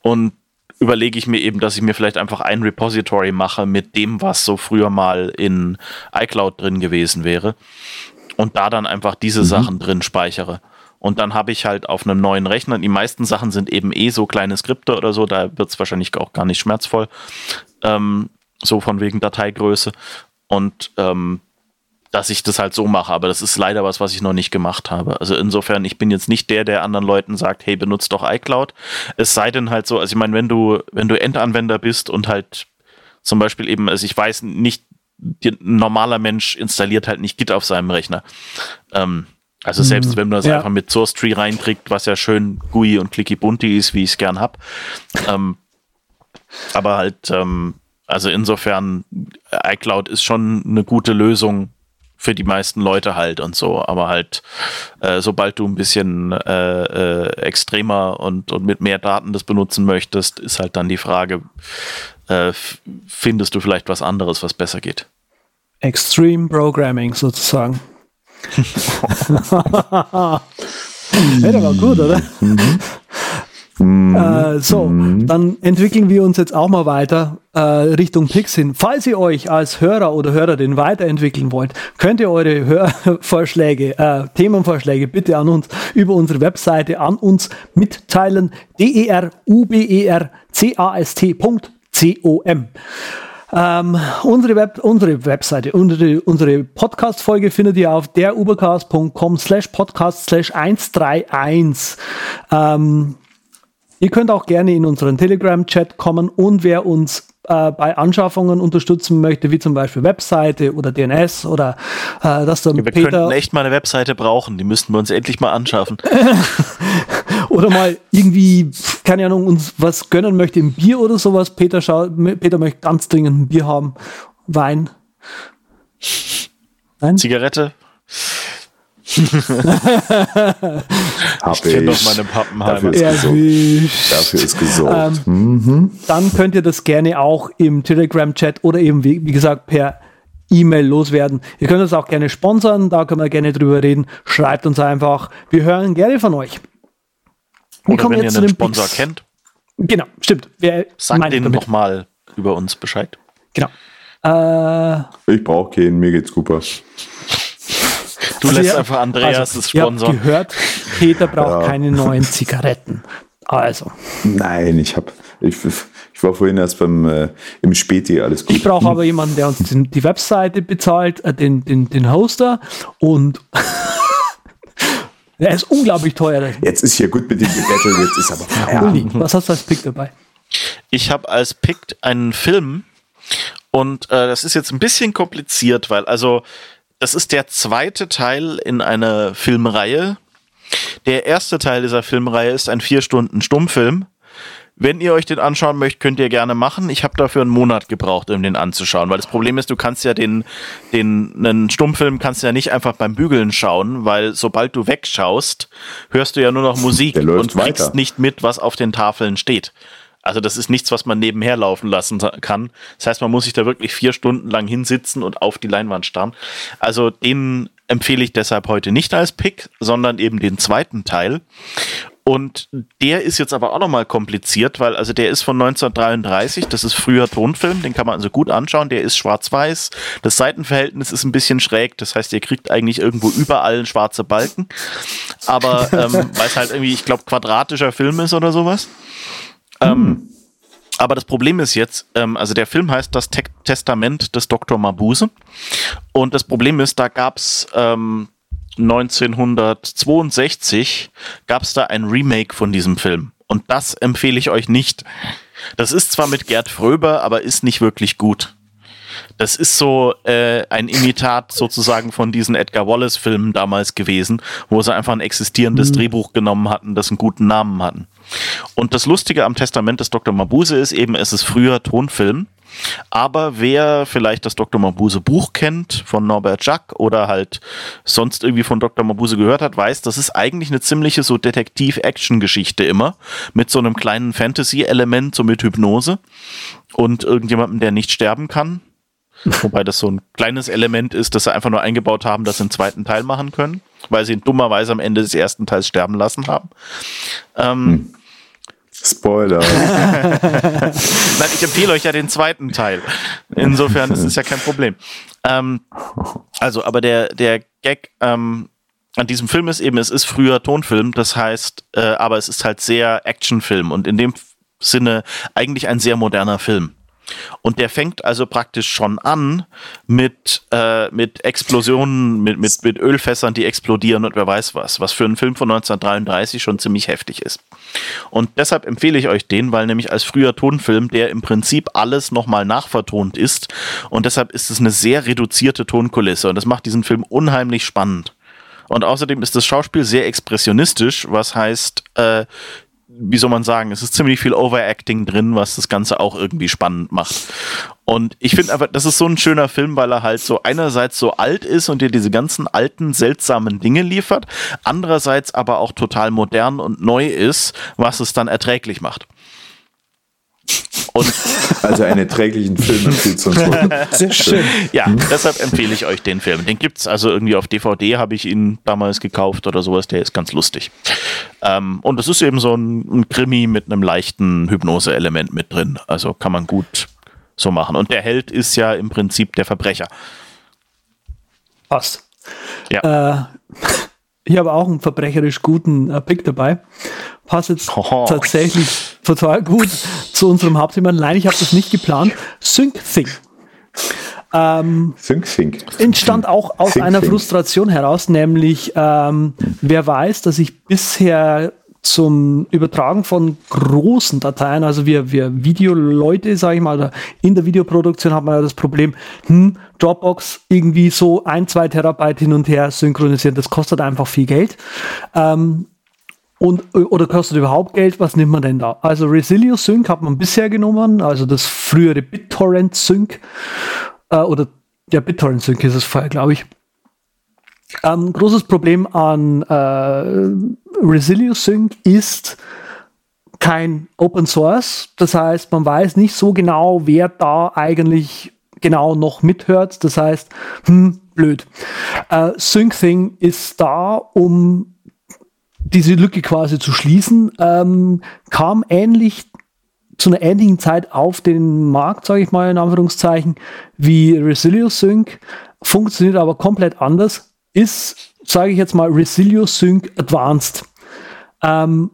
Und überlege ich mir eben, dass ich mir vielleicht einfach ein Repository mache mit dem, was so früher mal in iCloud drin gewesen wäre. Und da dann einfach diese mhm. Sachen drin speichere. Und dann habe ich halt auf einem neuen Rechner, die meisten Sachen sind eben eh so kleine Skripte oder so, da wird es wahrscheinlich auch gar nicht schmerzvoll, ähm, so von wegen Dateigröße. Und ähm, dass ich das halt so mache, aber das ist leider was, was ich noch nicht gemacht habe. Also insofern, ich bin jetzt nicht der, der anderen Leuten sagt, hey, benutzt doch iCloud. Es sei denn halt so, also ich meine, wenn du, wenn du Endanwender bist und halt zum Beispiel eben, also ich weiß nicht, ein normaler Mensch installiert halt nicht Git auf seinem Rechner. Ähm, also selbst mhm. wenn man das ja. einfach mit Source Tree reinkriegt, was ja schön GUI und clicky bunti ist, wie ich es gern hab. Ähm, aber halt, ähm, also insofern, iCloud ist schon eine gute Lösung für die meisten Leute halt und so. Aber halt, äh, sobald du ein bisschen äh, äh, extremer und, und mit mehr Daten das benutzen möchtest, ist halt dann die Frage, äh, findest du vielleicht was anderes, was besser geht? Extreme Programming sozusagen ja, der war gut, oder? Mhm. Äh, so, mhm. dann entwickeln wir uns jetzt auch mal weiter äh, Richtung Pix hin. Falls ihr euch als Hörer oder Hörerin weiterentwickeln wollt, könnt ihr eure Hörvorschläge, äh, Themenvorschläge bitte an uns über unsere Webseite an uns mitteilen. D-E-R-U-B-E-R-C-A-S-T.com. Ähm, unsere, Web, unsere Webseite, unsere, unsere Podcast-Folge findet ihr auf derubercast.com slash podcast slash 131. Ähm, ihr könnt auch gerne in unseren Telegram-Chat kommen und wer uns äh, bei Anschaffungen unterstützen möchte, wie zum Beispiel Webseite oder DNS oder äh, dass dann wir Peter... Wir könnten echt mal eine Webseite brauchen, die müssten wir uns endlich mal anschaffen. oder mal irgendwie, keine Ahnung, uns was gönnen möchte im Bier oder sowas. Peter, schau, Peter möchte ganz dringend ein Bier haben. Wein. Nein? Zigarette? Hab ich kenne doch meine Pappenheimer. Dafür ist gesorgt. Dafür ist gesorgt. Ähm, mhm. Dann könnt ihr das gerne auch im Telegram-Chat oder eben, wie, wie gesagt, per E-Mail loswerden. Ihr könnt uns auch gerne sponsern, da können wir gerne drüber reden. Schreibt uns einfach. Wir hören gerne von euch. Wir oder wenn ihr einen Sponsor Pix. kennt. Genau, stimmt. Wer Sagt denen nochmal über uns Bescheid. Genau. Äh, ich brauche keinen, mir geht's super. Du also lässt einfach Andreas also, Sponsor. Ihr habt gehört, Peter braucht ja. keine neuen Zigaretten. Also. Nein, ich habe ich, ich war vorhin erst beim äh, im Späti, alles gut. Ich brauche aber jemanden, der uns den, die Webseite bezahlt, äh, den, den, den Hoster und der ist unglaublich teuer. Jetzt ist hier gut mit dem gebettelt, jetzt ist aber Feierabend. was hast du als Pick dabei? Ich habe als Pick einen Film und äh, das ist jetzt ein bisschen kompliziert, weil also das ist der zweite Teil in einer Filmreihe. Der erste Teil dieser Filmreihe ist ein vier Stunden Stummfilm. Wenn ihr euch den anschauen möchtet, könnt ihr gerne machen. Ich habe dafür einen Monat gebraucht, um den anzuschauen, weil das Problem ist, du kannst ja den, den, einen Stummfilm kannst du ja nicht einfach beim Bügeln schauen, weil sobald du wegschaust, hörst du ja nur noch Musik und kriegst weiter. nicht mit, was auf den Tafeln steht. Also das ist nichts, was man nebenher laufen lassen kann. Das heißt, man muss sich da wirklich vier Stunden lang hinsitzen und auf die Leinwand starren. Also den empfehle ich deshalb heute nicht als Pick, sondern eben den zweiten Teil. Und der ist jetzt aber auch nochmal kompliziert, weil also der ist von 1933, das ist früher Tonfilm, den kann man also gut anschauen, der ist schwarz-weiß, das Seitenverhältnis ist ein bisschen schräg, das heißt, ihr kriegt eigentlich irgendwo überall schwarze Balken, aber ähm, weil es halt irgendwie, ich glaube, quadratischer Film ist oder sowas. Ähm, Aber das Problem ist jetzt, ähm, also der Film heißt Das Te Testament des Dr. Mabuse. Und das Problem ist, da gab es ähm, 1962 gab es da ein Remake von diesem Film. Und das empfehle ich euch nicht. Das ist zwar mit Gerd Fröber, aber ist nicht wirklich gut. Das ist so äh, ein Imitat sozusagen von diesen Edgar Wallace-Filmen damals gewesen, wo sie einfach ein existierendes mhm. Drehbuch genommen hatten, das einen guten Namen hatten. Und das Lustige am Testament des Dr. Mabuse ist eben, es ist früher Tonfilm. Aber wer vielleicht das Dr. Mabuse Buch kennt von Norbert Jacques oder halt sonst irgendwie von Dr. Mabuse gehört hat, weiß, das ist eigentlich eine ziemliche so Detektiv-Action-Geschichte immer mit so einem kleinen Fantasy-Element, so mit Hypnose und irgendjemandem, der nicht sterben kann. Wobei das so ein kleines Element ist, das sie einfach nur eingebaut haben, dass sie einen zweiten Teil machen können, weil sie ihn dummerweise am Ende des ersten Teils sterben lassen haben. Ähm, hm. Spoiler. Nein, ich empfehle euch ja den zweiten Teil. Insofern ist es ja kein Problem. Ähm, also, aber der, der Gag ähm, an diesem Film ist eben, es ist früher Tonfilm, das heißt, äh, aber es ist halt sehr Actionfilm und in dem Sinne eigentlich ein sehr moderner Film. Und der fängt also praktisch schon an mit, äh, mit Explosionen, mit, mit, mit Ölfässern, die explodieren und wer weiß was, was für einen Film von 1933 schon ziemlich heftig ist. Und deshalb empfehle ich euch den, weil nämlich als früher Tonfilm, der im Prinzip alles nochmal nachvertont ist und deshalb ist es eine sehr reduzierte Tonkulisse und das macht diesen Film unheimlich spannend. Und außerdem ist das Schauspiel sehr expressionistisch, was heißt, äh, wie soll man sagen, es ist ziemlich viel Overacting drin, was das Ganze auch irgendwie spannend macht. Und ich finde einfach, das ist so ein schöner Film, weil er halt so einerseits so alt ist und dir diese ganzen alten, seltsamen Dinge liefert, andererseits aber auch total modern und neu ist, was es dann erträglich macht. Und also einen erträglichen Film empfiehlt sonst Sehr schön. Ja, hm? deshalb empfehle ich euch den Film. Den gibt es also irgendwie auf DVD, habe ich ihn damals gekauft oder sowas. Der ist ganz lustig. Ähm, und es ist eben so ein, ein Krimi mit einem leichten Hypnose-Element mit drin. Also kann man gut so machen. Und der Held ist ja im Prinzip der Verbrecher. Passt. Ja. Äh, ich habe auch einen verbrecherisch guten äh, Pick dabei. Passt jetzt oh. tatsächlich total gut zu unserem Hauptthema. Nein, ich habe das nicht geplant. Sync Thing. Ähm, Sync Think. Entstand auch aus Think, einer Frustration heraus, nämlich ähm, wer weiß, dass ich bisher zum Übertragen von großen Dateien, also wir, wir Videoleute, sage ich mal, oder in der Videoproduktion hat man ja das Problem, hm, Dropbox irgendwie so ein, zwei Terabyte hin und her synchronisieren, das kostet einfach viel Geld. Ähm, und, oder kostet überhaupt Geld? Was nimmt man denn da? Also Resilio Sync hat man bisher genommen, also das frühere BitTorrent Sync, äh, oder der BitTorrent Sync ist es vorher, glaube ich. Ähm, großes Problem an äh, Resilio Sync ist kein Open Source. Das heißt, man weiß nicht so genau, wer da eigentlich genau noch mithört. Das heißt, hm, blöd. Äh, SyncThing ist da, um diese Lücke quasi zu schließen. Ähm, kam ähnlich zu einer ähnlichen Zeit auf den Markt, sage ich mal in Anführungszeichen, wie Resilio Sync, funktioniert aber komplett anders ist, sage ich jetzt mal, Resilio Sync Advanced. Ähm,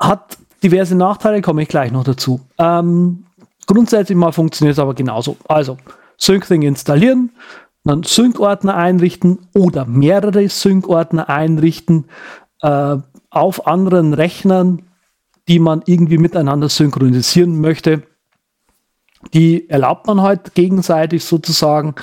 hat diverse Nachteile, komme ich gleich noch dazu. Ähm, grundsätzlich mal funktioniert es aber genauso. Also, SyncThing installieren, dann Sync-Ordner einrichten oder mehrere Sync-Ordner einrichten äh, auf anderen Rechnern, die man irgendwie miteinander synchronisieren möchte. Die erlaubt man halt gegenseitig sozusagen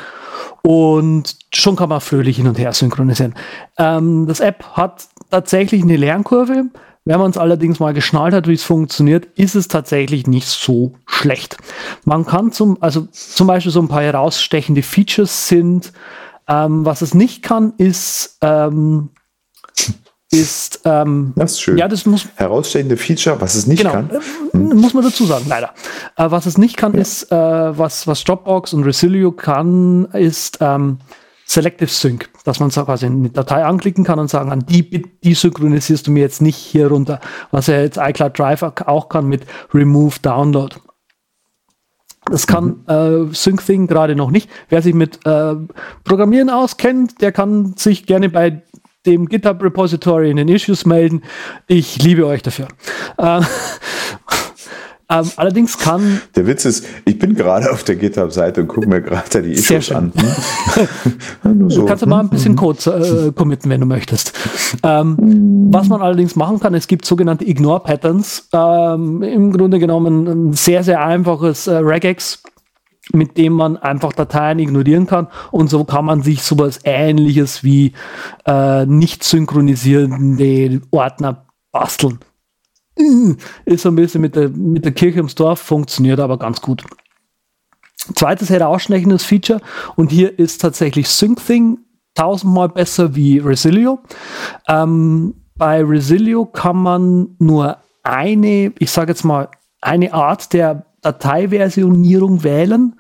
und schon kann man fröhlich hin und her synchronisieren. Ähm, das App hat tatsächlich eine Lernkurve. Wenn man es allerdings mal geschnallt hat, wie es funktioniert, ist es tatsächlich nicht so schlecht. Man kann zum, also zum Beispiel so ein paar herausstechende Features sind, ähm, was es nicht kann, ist ähm, ist. Ähm, das ist schön. Ja, das muss. Herausstechende Feature, was es nicht genau, kann. Hm. Muss man dazu sagen, leider. Äh, was es nicht kann, ja. ist, äh, was, was Dropbox und Resilio kann, ist ähm, Selective Sync. Dass man so quasi eine Datei anklicken kann und sagen, an die, die synchronisierst du mir jetzt nicht hier runter. Was ja jetzt iCloud Drive auch kann mit Remove Download. Das kann mhm. äh, SyncThing gerade noch nicht. Wer sich mit äh, Programmieren auskennt, der kann sich gerne bei dem GitHub Repository in den Issues melden. Ich liebe euch dafür. Äh, Ähm, allerdings kann. Der Witz ist, ich bin gerade auf der GitHub-Seite und gucke mir gerade die Issues an. Hm? so. Kannst du mal ein bisschen Code äh, committen, wenn du möchtest. Ähm, was man allerdings machen kann, es gibt sogenannte Ignore-Patterns. Ähm, Im Grunde genommen ein sehr, sehr einfaches äh, Regex mit dem man einfach Dateien ignorieren kann. Und so kann man sich sowas ähnliches wie äh, nicht synchronisierende Ordner basteln. Ist so ein bisschen mit der, mit der Kirche ums Dorf, funktioniert aber ganz gut. Zweites herausstechendes Feature und hier ist tatsächlich SyncThing tausendmal besser wie Resilio. Ähm, bei Resilio kann man nur eine, ich sage jetzt mal, eine Art der Dateiversionierung wählen.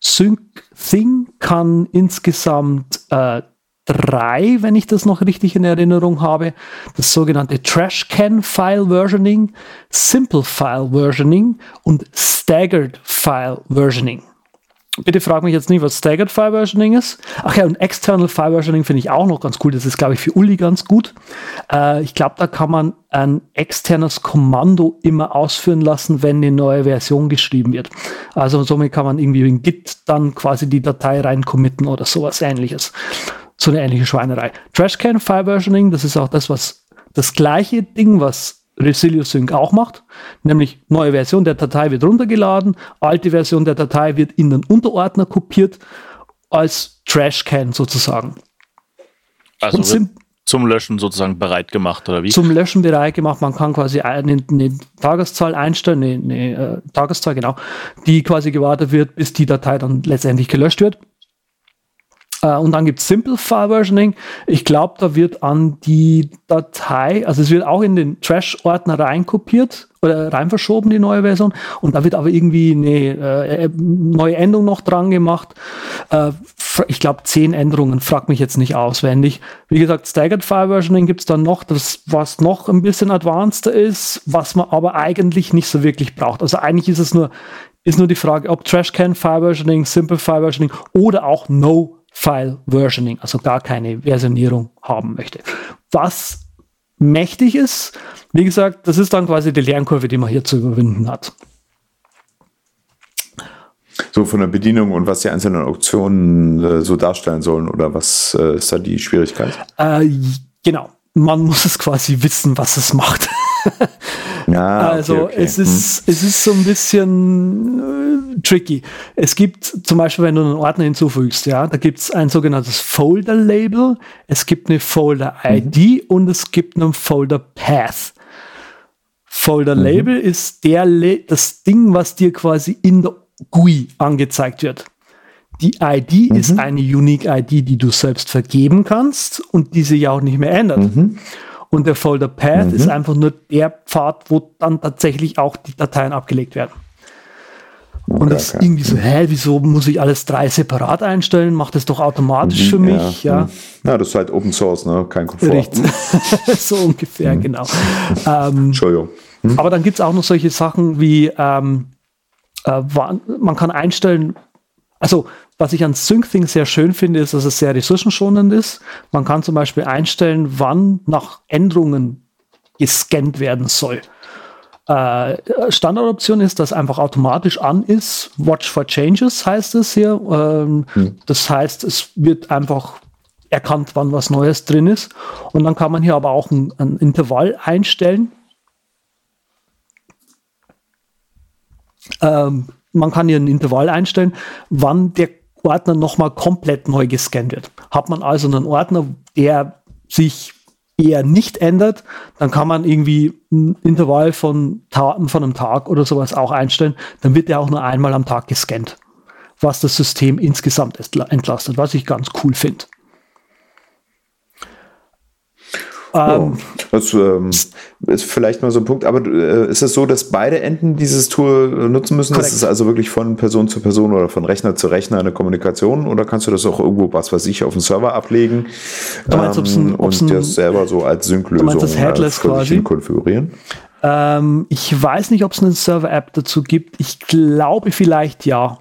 SyncThing kann insgesamt äh, drei, wenn ich das noch richtig in Erinnerung habe. Das sogenannte Trashcan File Versioning, Simple File Versioning und Staggered File Versioning. Bitte frag mich jetzt nicht, was Staggered File Versioning ist. Ach ja, und External File Versioning finde ich auch noch ganz cool. Das ist, glaube ich, für Uli ganz gut. Äh, ich glaube, da kann man ein externes Kommando immer ausführen lassen, wenn eine neue Version geschrieben wird. Also somit kann man irgendwie in Git dann quasi die Datei rein committen oder sowas ähnliches. So eine ähnliche Schweinerei. Trashcan File Versioning, das ist auch das, was das gleiche Ding, was Resilio Sync auch macht, nämlich neue Version der Datei wird runtergeladen, alte Version der Datei wird in den Unterordner kopiert als Trashcan sozusagen. Also zum Löschen sozusagen bereit gemacht oder wie? Zum Löschen bereit gemacht. Man kann quasi eine, eine Tageszahl einstellen, eine, eine äh, Tageszahl genau, die quasi gewartet wird, bis die Datei dann letztendlich gelöscht wird. Äh, und dann gibt es Simple File Versioning. Ich glaube, da wird an die Datei, also es wird auch in den Trash-Ordner reinkopiert oder rein verschoben, die neue Version. Und da wird aber irgendwie eine äh, neue Endung noch dran gemacht. Äh, ich glaube, zehn Änderungen, frag mich jetzt nicht auswendig. Wie gesagt, Staggered File Versioning gibt es dann noch, das, was noch ein bisschen advanceder ist, was man aber eigentlich nicht so wirklich braucht. Also eigentlich ist es nur, ist nur die Frage, ob Trashcan File Versioning, Simple File Versioning oder auch No File Versioning, also gar keine Versionierung haben möchte. Was mächtig ist, wie gesagt, das ist dann quasi die Lernkurve, die man hier zu überwinden hat. So von der Bedienung und was die einzelnen Optionen äh, so darstellen sollen oder was äh, ist da die Schwierigkeit? Äh, genau, man muss es quasi wissen, was es macht. Ja, also okay, okay. es ist hm. es ist so ein bisschen äh, tricky. Es gibt zum Beispiel, wenn du einen Ordner hinzufügst, ja, da gibt es ein sogenanntes Folder-Label, es gibt eine Folder-ID mhm. und es gibt einen Folder-Path. Folder-Label mhm. ist der das Ding, was dir quasi in der GUI angezeigt wird. Die ID mhm. ist eine Unique ID, die du selbst vergeben kannst und diese ja auch nicht mehr ändert. Mhm. Und der Folder Path mhm. ist einfach nur der Pfad, wo dann tatsächlich auch die Dateien abgelegt werden. Und okay, das ist irgendwie so, hä, wieso muss ich alles drei separat einstellen? Macht das doch automatisch mhm, für mich, ja. Ja. ja, das ist halt Open Source, ne? Kein Komfort. Richtig. so ungefähr, mhm. genau. Ähm, Entschuldigung. Mhm. Aber dann gibt es auch noch solche Sachen wie, ähm, äh, man kann einstellen, also was ich an SyncThing sehr schön finde, ist, dass es sehr ressourcenschonend ist. Man kann zum Beispiel einstellen, wann nach Änderungen gescannt werden soll. Äh, Standardoption ist, dass einfach automatisch an ist. Watch for Changes heißt es hier. Ähm, hm. Das heißt, es wird einfach erkannt, wann was Neues drin ist. Und dann kann man hier aber auch ein, ein Intervall einstellen. Ähm, man kann hier ein Intervall einstellen, wann der Ordner nochmal komplett neu gescannt wird. Hat man also einen Ordner, der sich eher nicht ändert, dann kann man irgendwie ein Intervall von, von einem Tag oder sowas auch einstellen. Dann wird der auch nur einmal am Tag gescannt, was das System insgesamt entlastet, was ich ganz cool finde. Ähm, das ähm, ist vielleicht mal so ein Punkt, aber äh, ist es so, dass beide Enden dieses Tool äh, nutzen müssen? Korrekt. Das ist also wirklich von Person zu Person oder von Rechner zu Rechner eine Kommunikation oder kannst du das auch irgendwo, was weiß ich, auf dem Server ablegen du meinst, ob's ein, ähm, ob's und das selber so als Sync-Lösung äh, konfigurieren? Ähm, ich weiß nicht, ob es eine Server-App dazu gibt. Ich glaube vielleicht ja.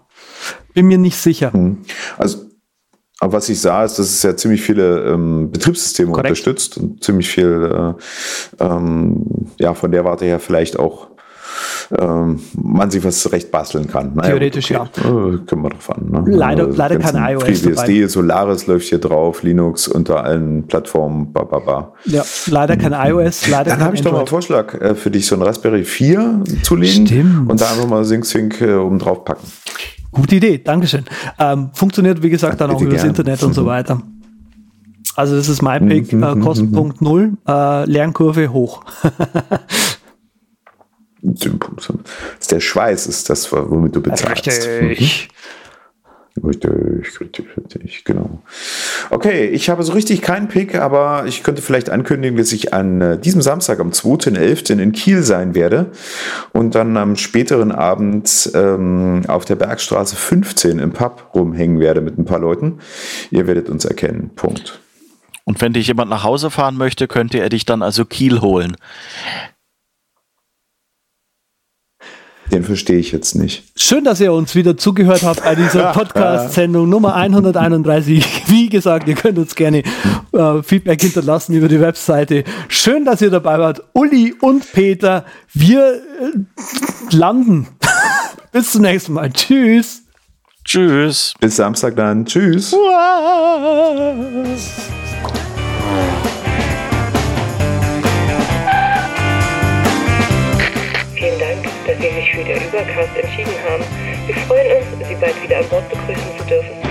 Bin mir nicht sicher. Hm. Also aber was ich sah, ist, dass es ja ziemlich viele ähm, Betriebssysteme Korrekt. unterstützt und ziemlich viel, äh, ähm, ja, von der Warte her vielleicht auch ähm, man sich was zurecht basteln kann. Naja, Theoretisch okay. ja. Äh, können wir drauf an. Ne? Leider, also, leider kein iOS. FreeBSD, Solaris läuft hier drauf, Linux unter allen Plattformen. Ba, ba, ba. Ja, leider kein iOS. Leider Dann habe ich doch mal einen Vorschlag äh, für dich, so ein Raspberry 4 zu legen Stimmt. und da einfach mal SyncSync äh, oben drauf packen. Gute Idee, Dankeschön. Ähm, funktioniert, wie gesagt, dann auch über das Internet und so mhm. weiter. Also das ist mein Pick, mhm, äh, mhm, Kostenpunkt null, äh, Lernkurve hoch. der Schweiß ist das, womit du bezahlst. Richtig. Richtig, richtig, richtig, genau. Okay, ich habe so richtig keinen Pick, aber ich könnte vielleicht ankündigen, dass ich an äh, diesem Samstag am 2.11. in Kiel sein werde und dann am späteren Abend ähm, auf der Bergstraße 15 im Pub rumhängen werde mit ein paar Leuten. Ihr werdet uns erkennen. Punkt. Und wenn dich jemand nach Hause fahren möchte, könnte er dich dann also Kiel holen. Den verstehe ich jetzt nicht. Schön, dass ihr uns wieder zugehört habt bei dieser Podcast-Sendung Nummer 131. Wie gesagt, ihr könnt uns gerne äh, Feedback hinterlassen über die Webseite. Schön, dass ihr dabei wart. Uli und Peter, wir äh, landen. Bis zum nächsten Mal. Tschüss. Tschüss. Bis Samstag dann. Tschüss. Dass Sie sich für den Übercast entschieden haben. Wir freuen uns, Sie bald wieder an Bord begrüßen zu dürfen